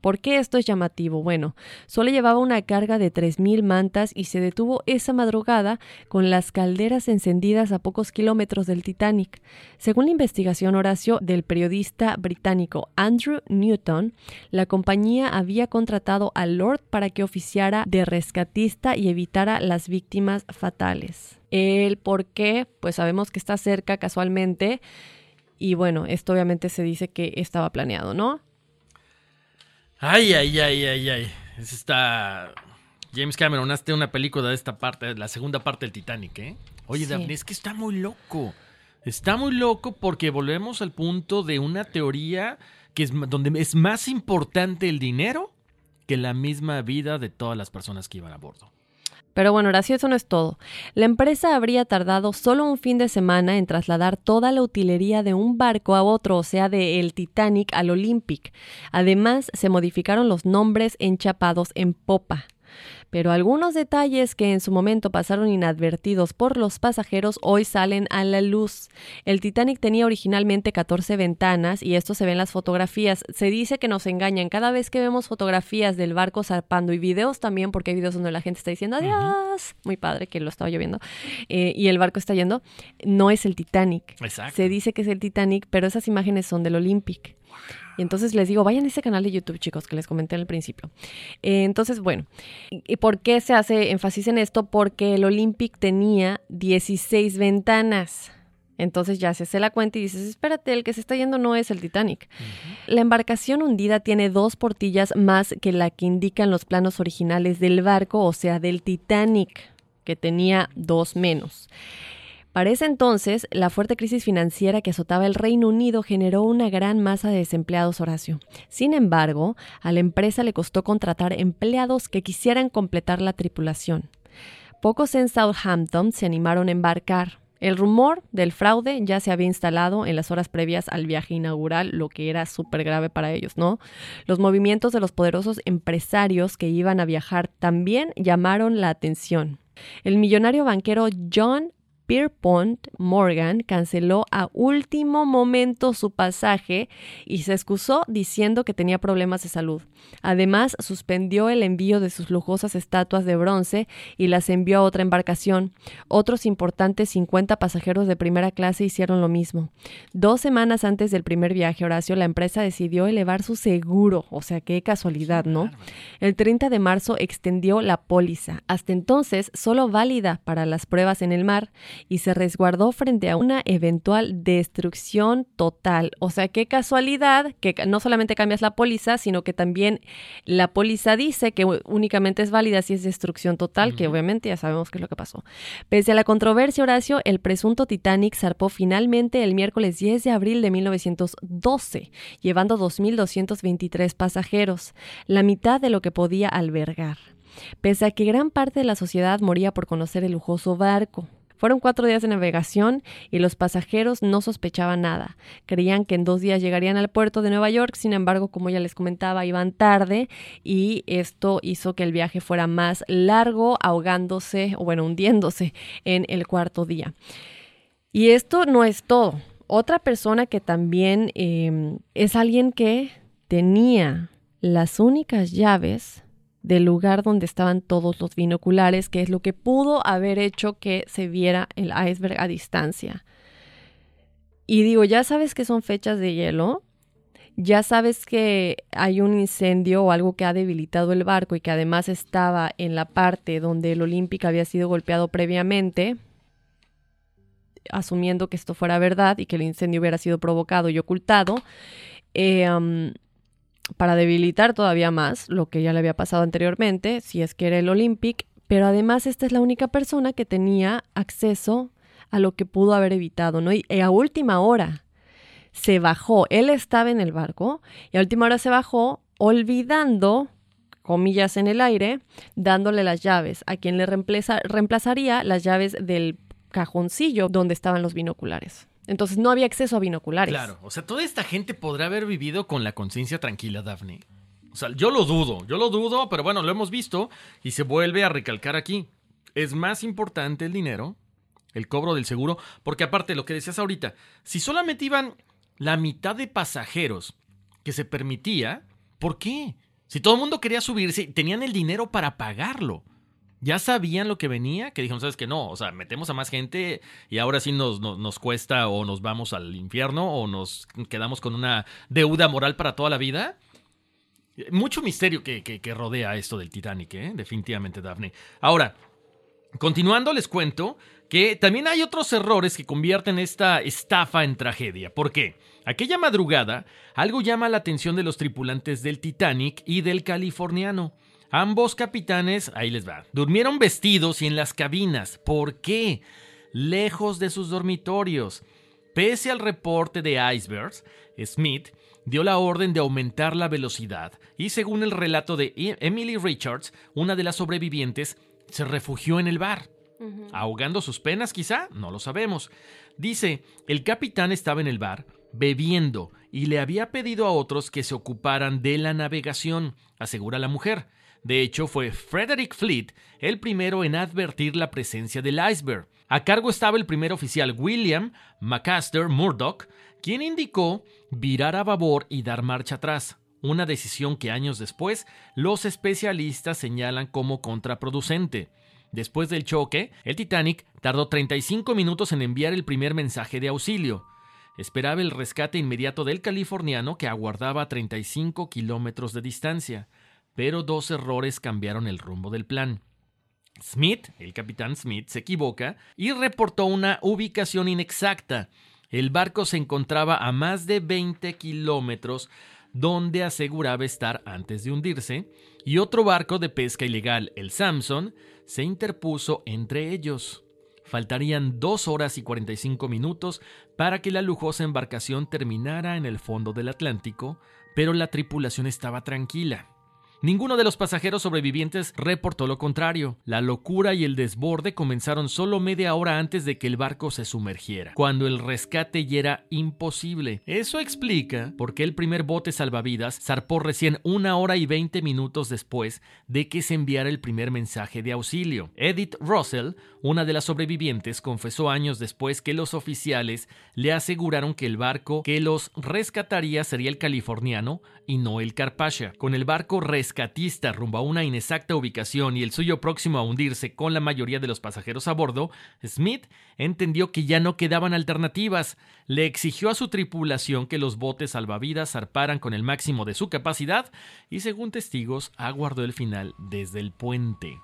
¿Por qué esto es llamativo? Bueno, solo llevaba una carga de 3.000 mantas y se detuvo esa madrugada con las calderas encendidas a pocos kilómetros del Titanic. Según la investigación Horacio del periodista británico Andrew Newton, la compañía había contratado a Lord para que oficiara de rescatista y evitara las víctimas fatales. El por qué, pues sabemos que está cerca casualmente. Y bueno, esto obviamente se dice que estaba planeado, ¿no?
Ay, ay, ay, ay, ay. Es está. James Cameron, hazte una película de esta parte, la segunda parte del Titanic, ¿eh? Oye,
Sí.
Daphne, es que está muy loco. Está muy loco porque volvemos al punto de una teoría que es donde es más importante el dinero que la misma vida de todas las personas que iban a bordo.
Pero bueno, Horacio, eso no es todo. La empresa habría tardado solo un fin de semana en trasladar toda la utilería de un barco a otro, o sea, de el Titanic al Olympic. Además, se modificaron los nombres enchapados en popa. Pero algunos detalles que en su momento pasaron inadvertidos por los pasajeros hoy salen a la luz. El Titanic tenía originalmente 14 ventanas y esto se ve en las fotografías. Se dice que nos engañan cada vez que vemos fotografías del barco zarpando y videos también, porque hay videos donde la gente está diciendo adiós. Muy padre que lo estaba lloviendo. Eh, y el barco está yendo. No es el Titanic.
Exacto.
Se dice que es el Titanic, pero esas imágenes son del Olympic. Y entonces les digo, vayan a ese canal de YouTube, chicos, que les comenté al principio. Eh, entonces, bueno, ¿y por qué se hace énfasis en esto? Porque el Olympic tenía 16 ventanas. Entonces ya se hace la cuenta y dices, espérate, el que se está yendo no es el Titanic. La embarcación hundida tiene dos portillas más que la que indican los planos originales del barco, o sea, del Titanic, que tenía dos menos. Para ese entonces, la fuerte crisis financiera que azotaba el Reino Unido generó una gran masa de desempleados, Horacio. Sin embargo, a la empresa le costó contratar empleados que quisieran completar la tripulación. Pocos en Southampton se animaron a embarcar. El rumor del fraude ya se había instalado en las horas previas al viaje inaugural, lo que era súper grave para ellos, ¿no? Los movimientos de los poderosos empresarios que iban a viajar también llamaron la atención. El millonario banquero John Pierpont Morgan canceló a último momento su pasaje y se excusó diciendo que tenía problemas de salud. Además, suspendió el envío de sus lujosas estatuas de bronce y las envió a otra embarcación. Otros importantes 50 pasajeros de primera clase hicieron lo mismo. Dos semanas antes del primer viaje, Horacio, la empresa decidió elevar su seguro. O sea, qué casualidad, ¿no? El 30 de marzo extendió la póliza, hasta entonces solo válida para las pruebas en el mar, y se resguardó frente a una eventual destrucción total. O sea, qué casualidad que no solamente cambias la póliza, sino que también la póliza dice que únicamente es válida si es destrucción total, que obviamente ya sabemos qué es lo que pasó. Pese a la controversia, Horacio, el presunto Titanic zarpó finalmente el miércoles 10 de abril de 1912, llevando 2.223 pasajeros, la mitad de lo que podía albergar. Pese a que gran parte de la sociedad moría por conocer el lujoso barco, fueron cuatro días de navegación y los pasajeros no sospechaban nada. Creían que en dos días llegarían al puerto de Nueva York, sin embargo, como ya les comentaba, iban tarde y esto hizo que el viaje fuera más largo, ahogándose o bueno, hundiéndose en el cuarto día. Y esto no es todo. Otra persona que también em, es alguien que tenía las únicas llaves del lugar donde estaban todos los binoculares, que es lo que pudo haber hecho que se viera el iceberg a distancia. Y digo, ya sabes que son fechas de hielo, ya sabes que hay un incendio o algo que ha debilitado el barco y que además estaba en la parte donde el Olímpica había sido golpeado previamente, asumiendo que esto fuera verdad y que el incendio hubiera sido provocado y ocultado. Eh, para debilitar todavía más lo que ya le había pasado anteriormente, si es que era el Olympic, pero además esta es la única persona que tenía acceso a lo que pudo haber evitado, ¿no? Y a última hora se bajó, él estaba en el barco y a última hora se bajó olvidando comillas en el aire, dándole las llaves, a quien le reemplazaría las llaves del cajoncillo donde estaban los binoculares. Entonces no había acceso a binoculares.
Claro, o sea, toda esta gente podrá haber vivido con la conciencia tranquila, Daphne. O sea, yo lo dudo, yo lo dudo, pero bueno, lo hemos visto y se vuelve a recalcar aquí. Es más importante el dinero, el cobro del seguro, porque aparte lo que decías ahorita, si solamente iban la mitad de pasajeros que se permitía, ¿por qué? Si todo el mundo quería subirse, tenían el dinero para pagarlo ya sabían lo que venía, que dijeron, ¿sabes que No, o sea, metemos a más gente y ahora sí nos, nos, cuesta o nos vamos al infierno o nos quedamos con una deuda moral para toda la vida. Mucho misterio que, que, rodea esto del Titanic, ¿eh? definitivamente, Daphne. Ahora, continuando, les cuento que también hay otros errores que convierten esta estafa en tragedia. ¿Por qué? Aquella madrugada, algo llama la atención de los tripulantes del Titanic y del californiano. Ambos capitanes, ahí les va, durmieron vestidos y en las cabinas. ¿Por qué? Lejos de sus dormitorios. Pese al reporte de icebergs, Smith dio la orden de aumentar la velocidad y según el relato de e-, Emily Richards, una de las sobrevivientes, se refugió en el bar. ¿Ahogando sus penas quizá? No lo sabemos. Dice, el capitán estaba en el bar, bebiendo, y le había pedido a otros que se ocuparan de la navegación, asegura la mujer. De hecho, fue Frederick Fleet el primero en advertir la presencia del iceberg. A cargo estaba el primer oficial William McAster Murdoch, quien indicó virar a babor y dar marcha atrás, una decisión que años después los especialistas señalan como contraproducente. Después del choque, el Titanic tardó 35 minutos en enviar el primer mensaje de auxilio. Esperaba el rescate inmediato del californiano que aguardaba a 35 kilómetros de distancia pero dos errores cambiaron el rumbo del plan. Smith, el capitán Smith, se equivoca y reportó una ubicación inexacta. El barco se encontraba a más de 20 kilómetros donde aseguraba estar antes de hundirse, y otro barco de pesca ilegal, el Samson, se interpuso entre ellos. Faltarían dos horas y 45 minutos para que la lujosa embarcación terminara en el fondo del Atlántico, pero la tripulación estaba tranquila. Ninguno de los pasajeros sobrevivientes reportó lo contrario. La locura y el desborde comenzaron solo media hora antes de que el barco se sumergiera, cuando el rescate ya era imposible. Eso explica por qué el primer bote salvavidas zarpó recién una hora y veinte minutos después de que se enviara el primer mensaje de auxilio. Edith Russell, Una de las sobrevivientes confesó años después que los oficiales le aseguraron que el barco que los rescataría sería el californiano y no el Carpathia. Con el barco rescatista rumbo a una inexacta ubicación y el suyo próximo a hundirse con la mayoría de los pasajeros a bordo, Smith entendió que ya no quedaban alternativas. Le exigió a su tripulación que los botes salvavidas zarparan con el máximo de su capacidad y, según testigos, aguardó el final desde el puente.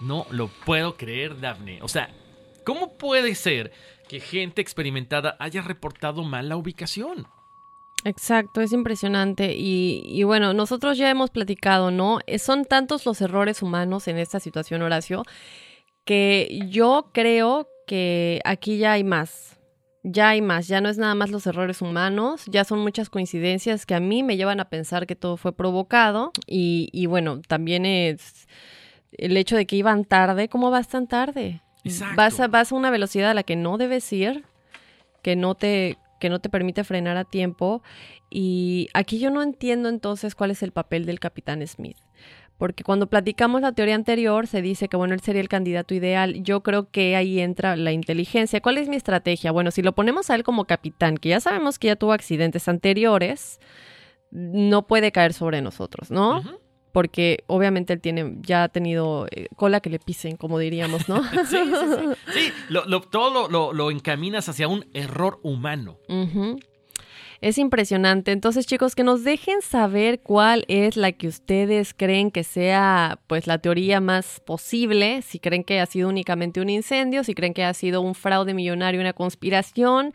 No lo puedo creer, Daphne. O sea, ¿cómo puede ser que gente experimentada haya reportado mal la ubicación?
Exacto, es impresionante. Y, y, bueno, nosotros ya hemos platicado, ¿no? Eh, son tantos los errores humanos en esta situación, Horacio, que yo creo que aquí ya hay más. Ya hay más, ya no es nada más los errores humanos, ya son muchas coincidencias que a mí me llevan a pensar que todo fue provocado. Y, y bueno, también es el hecho de que iban tarde, ¿cómo vas tan tarde? Vas a, vas a una velocidad a la que no debes ir, que no te que no te permite frenar a tiempo. Y aquí yo no entiendo entonces cuál es el papel del capitán Smith. Porque cuando platicamos la teoría anterior se dice que bueno, él sería el candidato ideal. Yo creo que ahí entra la inteligencia. ¿Cuál es mi estrategia? Bueno, si lo ponemos a él como capitán, que ya sabemos que ya tuvo accidentes anteriores, no puede caer sobre nosotros, ¿no? Porque obviamente él tiene, ya ha tenido eh, cola que le pisen, como diríamos, ¿no?
sí, sí, sí. sí lo, todo lo, lo, encaminas hacia un error humano.
Es impresionante. Entonces, chicos, que nos dejen saber cuál es la que ustedes creen que sea, pues, la teoría más posible. Si creen que ha sido únicamente un incendio, si creen que ha sido un fraude millonario, una conspiración.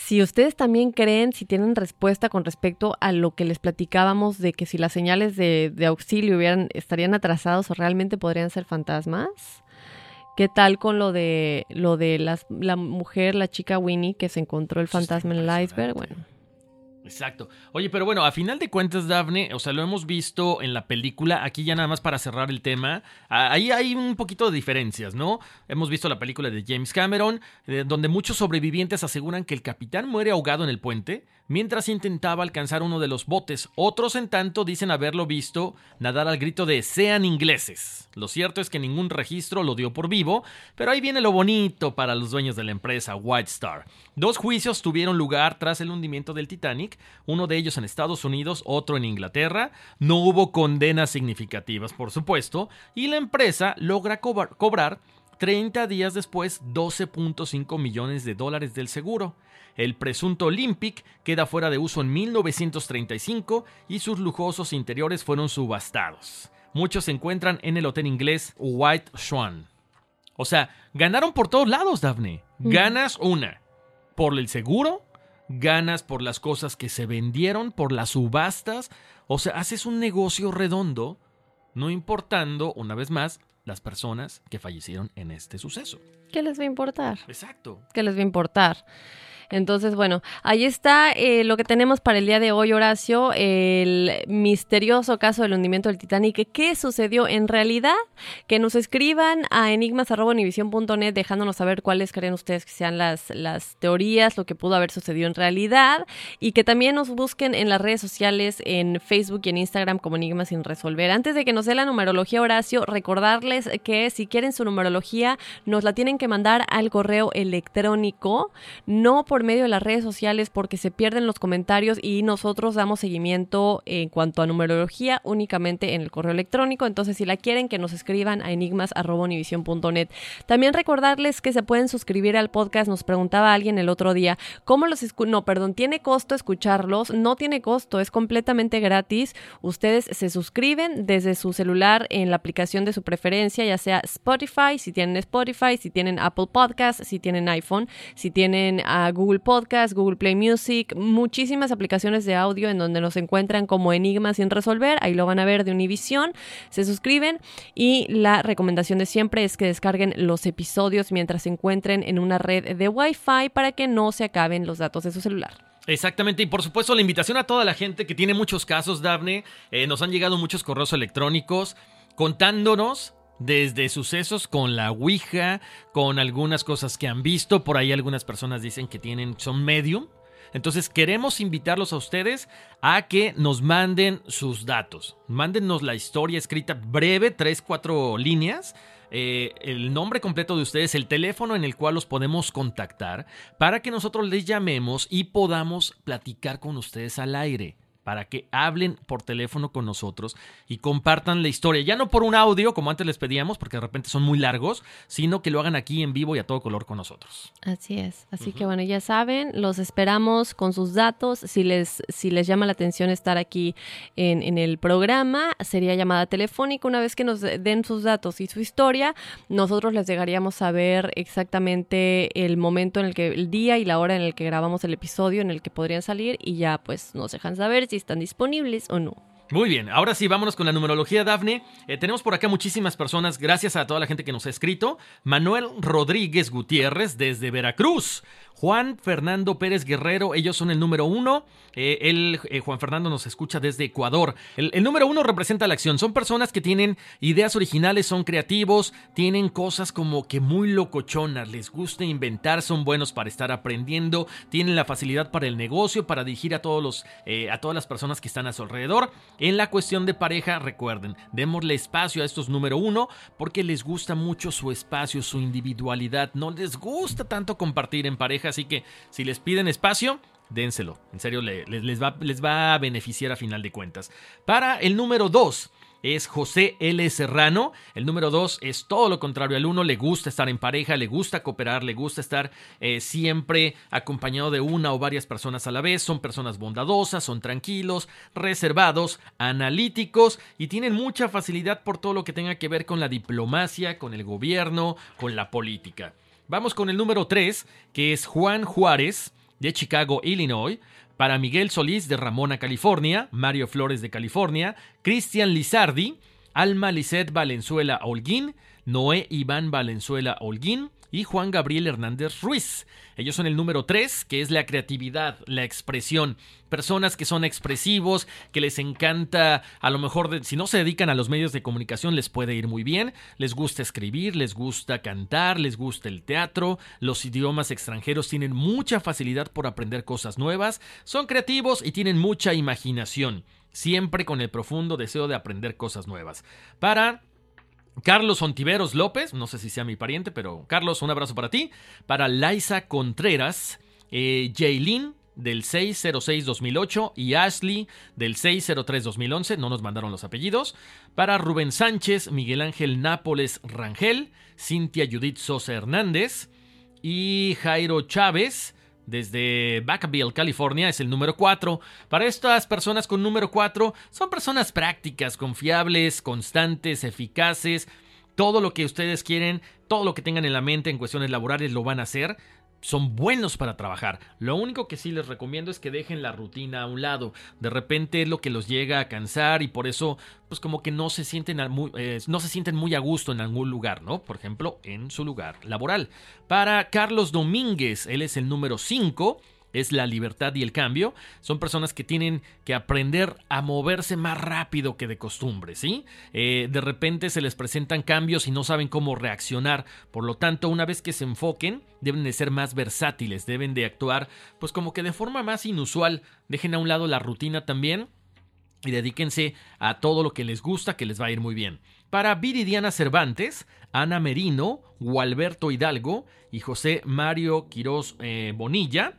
Si ustedes también creen, si tienen respuesta con respecto a lo que les platicábamos de que si las señales de, auxilio hubieran, estarían atrasados o realmente podrían ser fantasmas. ¿Qué tal con lo de lo de la mujer, la chica Winnie, que se encontró el fantasma en el iceberg? Bueno,
Exacto. Oye, pero bueno, a final de cuentas, Daphne, o sea, lo hemos visto en la película, aquí ya nada más para cerrar el tema, ahí hay un poquito de diferencias, ¿no? Hemos visto la película de James Cameron, eh, donde muchos sobrevivientes aseguran que el capitán muere ahogado en el puente, mientras intentaba alcanzar uno de los botes. Otros, en tanto, dicen haberlo visto nadar al grito de sean ingleses. Lo cierto es que ningún registro lo dio por vivo, pero ahí viene lo bonito para los dueños de la empresa White Star. Dos juicios tuvieron lugar tras el hundimiento del Titanic, uno de ellos en Estados Unidos, otro en Inglaterra. No hubo condenas significativas, por supuesto, y la empresa logra cobrar 30 días después 12.5 millones de dólares del seguro. El presunto Olympic queda fuera de uso en 1935 y sus lujosos interiores fueron subastados. Muchos se encuentran en el hotel inglés White Swan. O sea, ganaron por todos lados, Daphne. Ganas una por el seguro, ganas por las cosas que se vendieron, por las subastas. O sea, haces un negocio redondo, no importando, una vez más, las personas que fallecieron en este suceso.
¿Qué les va a importar?
Exacto.
¿Qué les va a importar? Entonces, bueno, ahí está eh, lo que tenemos para el día de hoy, Horacio, el misterioso caso del hundimiento del Titanic. ¿Qué sucedió en realidad? Que nos escriban a enigmas.univision.net dejándonos saber cuáles creen ustedes que sean las, las teorías, lo que pudo haber sucedido en realidad y que también nos busquen en las redes sociales, en Facebook y en Instagram como Enigmas sin resolver. Antes de que nos dé la numerología, Horacio, recordarles que si quieren su numerología, nos la tienen que mandar al correo electrónico, no por medio de las redes sociales porque se pierden los comentarios y nosotros damos seguimiento en cuanto a numerología únicamente en el correo electrónico. Entonces, si la quieren, que nos escriban a enigmas.univision.net. También recordarles que se pueden suscribir al podcast. Nos preguntaba alguien el otro día, ¿cómo los No, perdón, ¿tiene costo escucharlos? No tiene costo, es completamente gratis. Ustedes se suscriben desde su celular en la aplicación de su preferencia, ya sea Spotify, si tienen Spotify, si tienen Apple Podcasts, si tienen iPhone, si tienen a Google Google Podcast, Google Play Music, muchísimas aplicaciones de audio en donde nos encuentran como Enigmas sin resolver. Ahí lo van a ver de Univision. Se suscriben y la recomendación de siempre es que descarguen los episodios mientras se encuentren en una red de Wi-Fi para que no se acaben los datos de su celular.
Exactamente, y por supuesto la invitación a toda la gente que tiene muchos casos, Daphne. Eh, nos han llegado muchos correos electrónicos contándonos desde sucesos con la Ouija, con algunas cosas que han visto, por ahí algunas personas dicen que tienen son medium. Entonces queremos invitarlos a ustedes a que nos manden sus datos. Mándennos la historia escrita breve, tres, cuatro líneas, eh, el nombre completo de ustedes, el teléfono en el cual los podemos contactar para que nosotros les llamemos y podamos platicar con ustedes al aire para que hablen por teléfono con nosotros y compartan la historia. Ya no por un audio, como antes les pedíamos, porque de repente son muy largos, sino que lo hagan aquí en vivo y a todo color con nosotros.
Así es. Así que bueno, ya saben, los esperamos con sus datos. Si les, si les llama la atención estar aquí en, en el programa, sería llamada telefónica. Una vez que nos den sus datos y su historia, nosotros les llegaríamos a saber exactamente el momento en el que, el día y la hora en el que grabamos el episodio, en el que podrían salir y ya pues nos dejan saber si están disponibles o no.
Muy bien, ahora sí, vámonos con la numerología, Dafne. Eh, tenemos por acá muchísimas personas, gracias a toda la gente que nos ha escrito. Manuel Rodríguez Gutiérrez desde Veracruz. Juan Fernando Pérez Guerrero, ellos son el número uno. Eh, él, eh, Juan Fernando, nos escucha desde Ecuador. El, número uno representa la acción. Son personas que tienen ideas originales, son creativos, tienen cosas como que muy locochonas, les gusta inventar, son buenos para estar aprendiendo, tienen la facilidad para el negocio, para dirigir a, todos los, a todas las personas que están a su alrededor. En la cuestión de pareja, recuerden, démosle espacio a estos número uno porque les gusta mucho su espacio, su individualidad. No les gusta tanto compartir en pareja, así que si les piden espacio, dénselo. En serio, les, va, les va a beneficiar a final de cuentas. Para el número 2 es José L. Serrano. El número 2 es todo lo contrario al 1. Le gusta estar en pareja, le gusta cooperar, le gusta estar eh, siempre acompañado de una o varias personas a la vez. Son personas bondadosas, son tranquilos, reservados, analíticos y tienen mucha facilidad por todo lo que tenga que ver con la diplomacia, con el gobierno, con la política. Vamos con el número 3, que es Juan Juárez de Chicago, Illinois, para Miguel Solís de Ramona, California, Mario Flores de California, Cristian Lizardi, Alma Lisset Valenzuela Holguín, Noé Iván Valenzuela Holguín y Juan Gabriel Hernández Ruiz. Ellos son el número 3, que es la creatividad, la expresión. Personas que son expresivos, que les encanta, a lo mejor, si no se dedican a los medios de comunicación, les puede ir muy bien. Les gusta escribir, les gusta cantar, les gusta el teatro. Los idiomas extranjeros tienen mucha facilidad por aprender cosas nuevas. Son creativos y tienen mucha imaginación. Siempre con el profundo deseo de aprender cosas nuevas. Para Carlos Ontiveros López, no sé si sea mi pariente, pero Carlos, un abrazo para ti. Para Laisa Contreras, eh, Jaylin del 606-2008 y Ashley del 603-2011, no nos mandaron los apellidos. Para Rubén Sánchez, Miguel Ángel Nápoles Rangel, Cintia Judith Sosa Hernández y Jairo Chávez desde Vacaville, California, es el número 4. Para estas personas con número 4, son personas prácticas, confiables, constantes, eficaces. Todo lo que ustedes quieren, todo lo que tengan en la mente en cuestiones laborales lo van a hacer son buenos para trabajar. Lo único que sí les recomiendo es que dejen la rutina a un lado. De repente es lo que los llega a cansar y por eso pues como que no se sienten muy, eh, no se sienten muy a gusto en algún lugar, ¿no? Por ejemplo, en su lugar laboral. Para Carlos Domínguez, él es el número 5 es la libertad y el cambio. Son personas que tienen que aprender a moverse más rápido que de costumbre, ¿sí? Eh, de repente se les presentan cambios y no saben cómo reaccionar. Por lo tanto, una vez que se enfoquen, deben de ser más versátiles, deben de actuar pues como que de forma más inusual. Dejen a un lado la rutina también y dedíquense a todo lo que les gusta, que les va a ir muy bien. Para Viridiana Cervantes, Ana Merino, Gualberto Hidalgo y José Mario Quirós eh, Bonilla,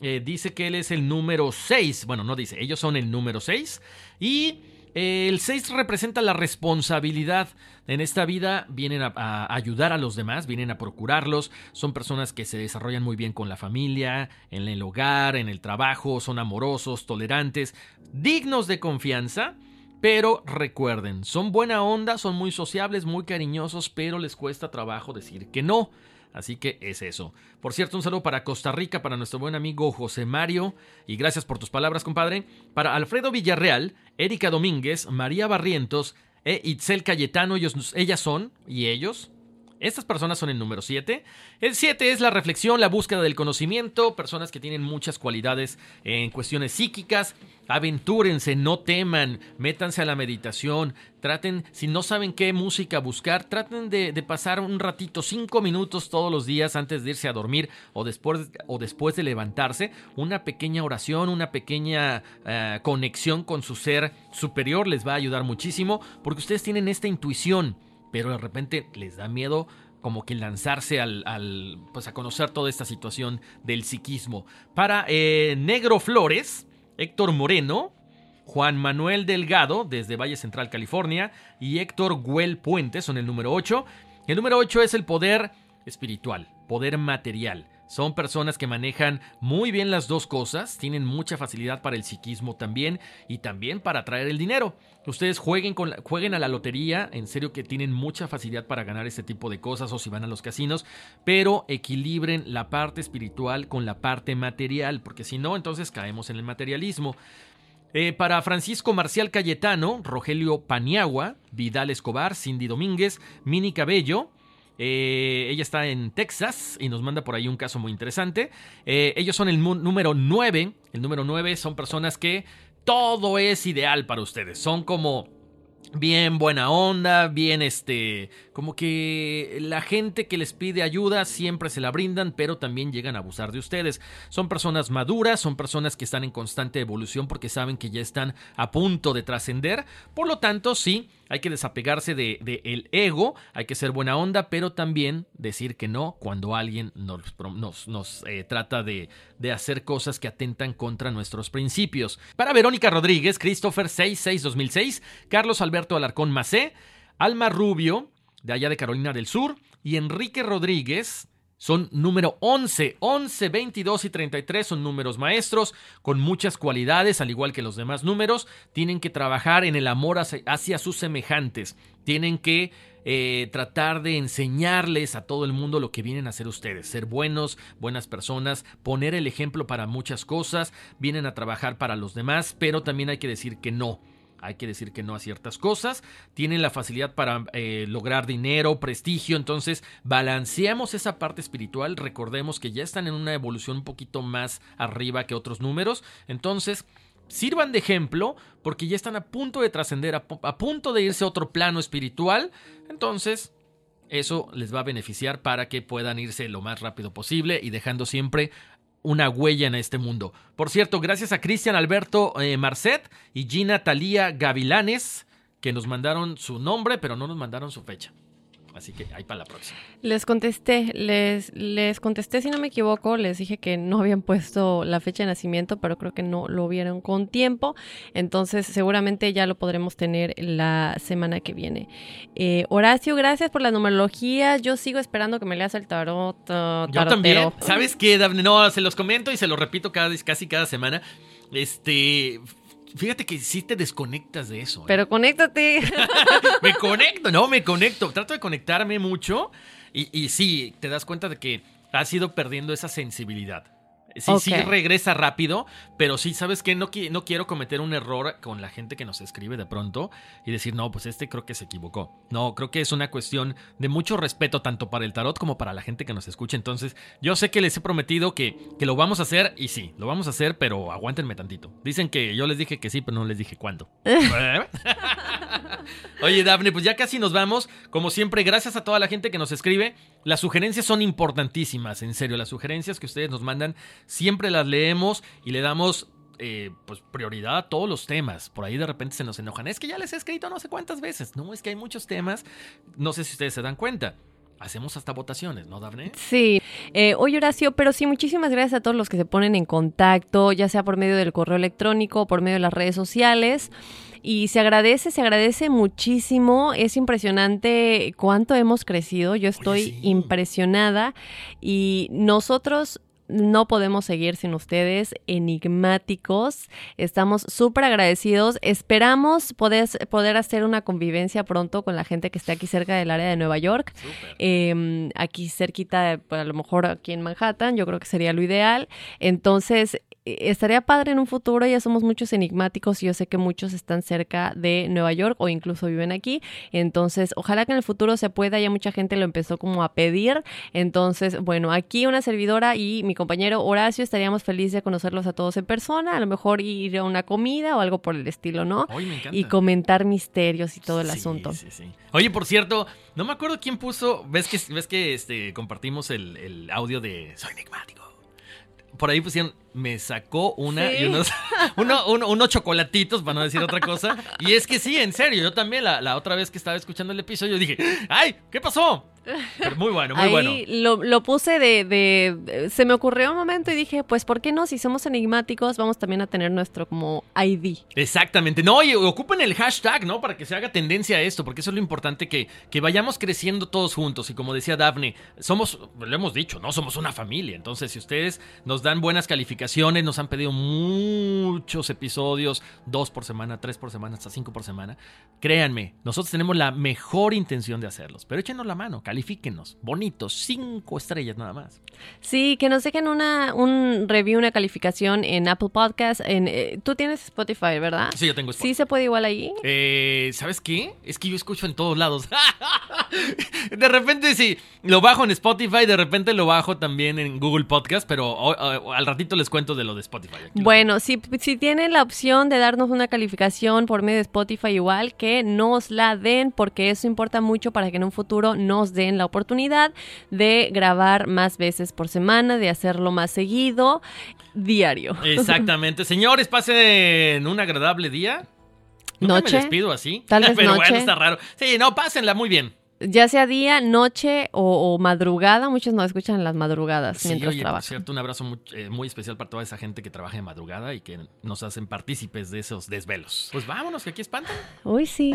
eh, dice que él es el número 6. Bueno, no dice, ellos son el número 6. Y eh, el 6 representa la responsabilidad. En esta vida vienen a, a, ayudar a los demás, vienen a procurarlos. Son personas que se desarrollan muy bien con la familia, en el hogar, en el trabajo. Son amorosos, tolerantes, dignos de confianza. Pero recuerden, son buena onda, son muy sociables, muy cariñosos, pero les cuesta trabajo decir que no. Así que es eso. Por cierto, un saludo para Costa Rica, para nuestro buen amigo José Mario. Y gracias por tus palabras, compadre. Para Alfredo Villarreal, Erika Domínguez, María Barrientos e Itzel Cayetano. Ellos, ellas son, y ellos, estas personas son el número 7. El 7 es la reflexión, la búsqueda del conocimiento, personas que tienen muchas cualidades en cuestiones psíquicas. Aventúrense, no teman, métanse a la meditación, traten, si no saben qué música buscar, traten de, pasar un ratito, 5 minutos todos los días antes de irse a dormir o después, o después de levantarse, una pequeña oración, una pequeña uh, conexión con su ser superior les va a ayudar muchísimo porque ustedes tienen esta intuición pero de repente les da miedo como que lanzarse al, al pues a conocer toda esta situación del psiquismo. Para eh, Negro Flores, Héctor Moreno, Juan Manuel Delgado, desde Valle Central, California, y Héctor Güell Puente son el número 8. El número 8 es el poder espiritual, poder material. Son personas que manejan muy bien las dos cosas, tienen mucha facilidad para el psiquismo también y también para atraer el dinero. Ustedes jueguen, con jueguen a la lotería, en serio que tienen mucha facilidad para ganar este tipo de cosas o si van a los casinos, pero equilibren la parte espiritual con la parte material, porque si no, entonces caemos en el materialismo. Eh, para Francisco Marcial Cayetano, Rogelio Paniagua, Vidal Escobar, Cindy Domínguez, Mini Cabello, eh, ella está en Texas y nos manda por ahí un caso muy interesante. Eh, ellos son el número 9. El número 9 son personas que todo es ideal para ustedes. Son como bien buena onda, bien este, como que la gente que les pide ayuda siempre se la brindan, pero también llegan a abusar de ustedes. Son personas maduras, son personas que están en constante evolución porque saben que ya están a punto de trascender. Por lo tanto, sí, hay que desapegarse de, el ego, hay que ser buena onda, pero también decir que no cuando alguien nos, nos, eh, trata de, de, hacer cosas que atentan contra nuestros principios. Para Verónica Rodríguez, Christopher 66-2006, Carlos Alberto Alarcón Macé, Alma Rubio, de allá de Carolina del Sur, y Enrique Rodríguez, son número 11. 11, 22 y 33 son números maestros con muchas cualidades, al igual que los demás números. Tienen que trabajar en el amor hacia, sus semejantes. Tienen que eh, tratar de enseñarles a todo el mundo lo que vienen a hacer ustedes. Ser buenos, buenas personas, poner el ejemplo para muchas cosas. Vienen a trabajar para los demás, pero también hay que decir que no hay que decir que no a ciertas cosas, tienen la facilidad para eh, lograr dinero, prestigio, entonces balanceamos esa parte espiritual, recordemos que ya están en una evolución un poquito más arriba que otros números, entonces sirvan de ejemplo porque ya están a punto de trascender, a, a punto de irse a otro plano espiritual, entonces eso les va a beneficiar para que puedan irse lo más rápido posible y dejando siempre una huella en este mundo. Por cierto, gracias a Cristian Alberto eh, Marcet y Gina Talía Gavilanes, que nos mandaron su nombre, pero no nos mandaron su fecha. Así que ahí para la próxima.
Les contesté, les, les contesté, si no me equivoco, les dije que no habían puesto la fecha de nacimiento, pero creo que no lo vieron con tiempo. Entonces, seguramente ya lo podremos tener la semana que viene. Eh, Horacio, gracias por la numerología. Yo sigo esperando que me leas el tarot. Uh,
Yo también. ¿Sabes qué, No, se los comento y se los repito cada, casi cada semana. Este, Fíjate que sí te desconectas de eso. ¿eh?
Pero conéctate.
me conecto, no, me conecto. Trato de conectarme mucho y, y sí, te das cuenta de que has ido perdiendo esa sensibilidad. Sí, sí regresa rápido, pero sí, ¿sabes qué? No, no quiero cometer un error con la gente que nos escribe de pronto y decir, no, pues este creo que se equivocó. No, creo que es una cuestión de mucho respeto tanto para el tarot como para la gente que nos escucha. Entonces, yo sé que les he prometido que, que lo vamos a hacer y sí, lo vamos a hacer, pero aguántenme tantito. Dicen que yo les dije que sí, pero no les dije cuándo. Oye, Daphne, pues ya casi nos vamos. Como siempre, gracias a toda la gente que nos escribe. Las sugerencias son importantísimas, en serio. Las sugerencias que ustedes nos mandan siempre las leemos y le damos eh, pues prioridad a todos los temas. Por ahí de repente se nos enojan. Es que ya les he escrito no sé cuántas veces. No, es que hay muchos temas. No sé si ustedes se dan cuenta. Hacemos hasta votaciones, ¿no, Daphne?
Sí. Eh, oye, Horacio, pero sí, muchísimas gracias a todos los que se ponen en contacto, ya sea por medio del correo electrónico o por medio de las redes sociales y se agradece, se agradece muchísimo. Es impresionante cuánto hemos crecido. Yo estoy impresionada y nosotros no podemos seguir sin ustedes, enigmáticos. Estamos súper agradecidos. Esperamos poder, poder hacer una convivencia pronto con la gente que esté aquí cerca del área de Nueva York. Em, aquí cerquita, pues, a lo mejor aquí en Manhattan, yo creo que sería lo ideal. Entonces, estaría padre en un futuro, ya somos muchos enigmáticos y yo sé que muchos están cerca de Nueva York o incluso viven aquí, entonces ojalá que en el futuro se pueda, ya mucha gente lo empezó como a pedir, entonces bueno, aquí una servidora y mi compañero Horacio estaríamos felices de conocerlos a todos en persona, a lo mejor ir a una comida o algo por el estilo, ¿no? y comentar misterios y todo el asunto.
Oye, por cierto, no me acuerdo quién puso, ves que, ves que este, compartimos el, el audio de Soy enigmático. Por ahí pusieron, me sacó una
Sí.
y unos, uno- uno- unos chocolatitos, para no decir otra cosa. Y es que sí, en serio, yo también la, la otra vez que estaba escuchando el episodio dije, ¡ay! ¿Qué pasó? Pero muy bueno, muy
Ahí
bueno.
lo, lo puse de, de- de- Se me ocurrió un momento y dije, pues, ¿por qué no? Si somos enigmáticos, vamos también a tener nuestro como ID.
Exactamente. No, y ocupen el hashtag, ¿no? Para que se haga tendencia a esto, porque eso es lo importante, que, que vayamos creciendo todos juntos. Y como decía Dafne, somos, lo hemos dicho, ¿no? Somos una familia. Entonces, si ustedes nos dan buenas calificaciones, nos han pedido muchos episodios, dos por semana, tres por semana, hasta cinco por semana, créanme, nosotros tenemos la mejor intención de hacerlos. Pero échenos la mano, califíquenos. Bonitos, cinco estrellas nada más.
Sí, que nos dejen una, un review, una calificación en Apple Podcast. En, eh, Tú tienes Spotify, ¿verdad?
Sí, yo tengo
Sí, se puede igual ahí.
Eh, ¿Sabes qué? Es que yo escucho en todos lados. de repente sí, lo bajo en Spotify, de repente lo bajo también en Google Podcast, pero o- o- al ratito les cuento de lo de Spotify.
Bueno, si, si tienen la opción de darnos una calificación por medio de Spotify igual, que nos la den, porque eso importa mucho para que en un futuro nos den la oportunidad de grabar más veces por semana, de hacerlo más seguido, diario.
Exactamente. Señores, pasen un agradable día. Nunca
Noche.
me despido así.
Tal vez
pero
noche.
bueno, está raro. Sí, no, pásenla muy bien.
Ya sea día, noche o, o madrugada, muchos nos escuchan en las madrugadas
Sí,
mientras
oye, por
trabajan.
cierto, un abrazo muy, eh, muy especial para toda esa gente que trabaja de madrugada y que nos hacen partícipes de esos desvelos. Pues vámonos, que aquí espantan.
Uy, sí.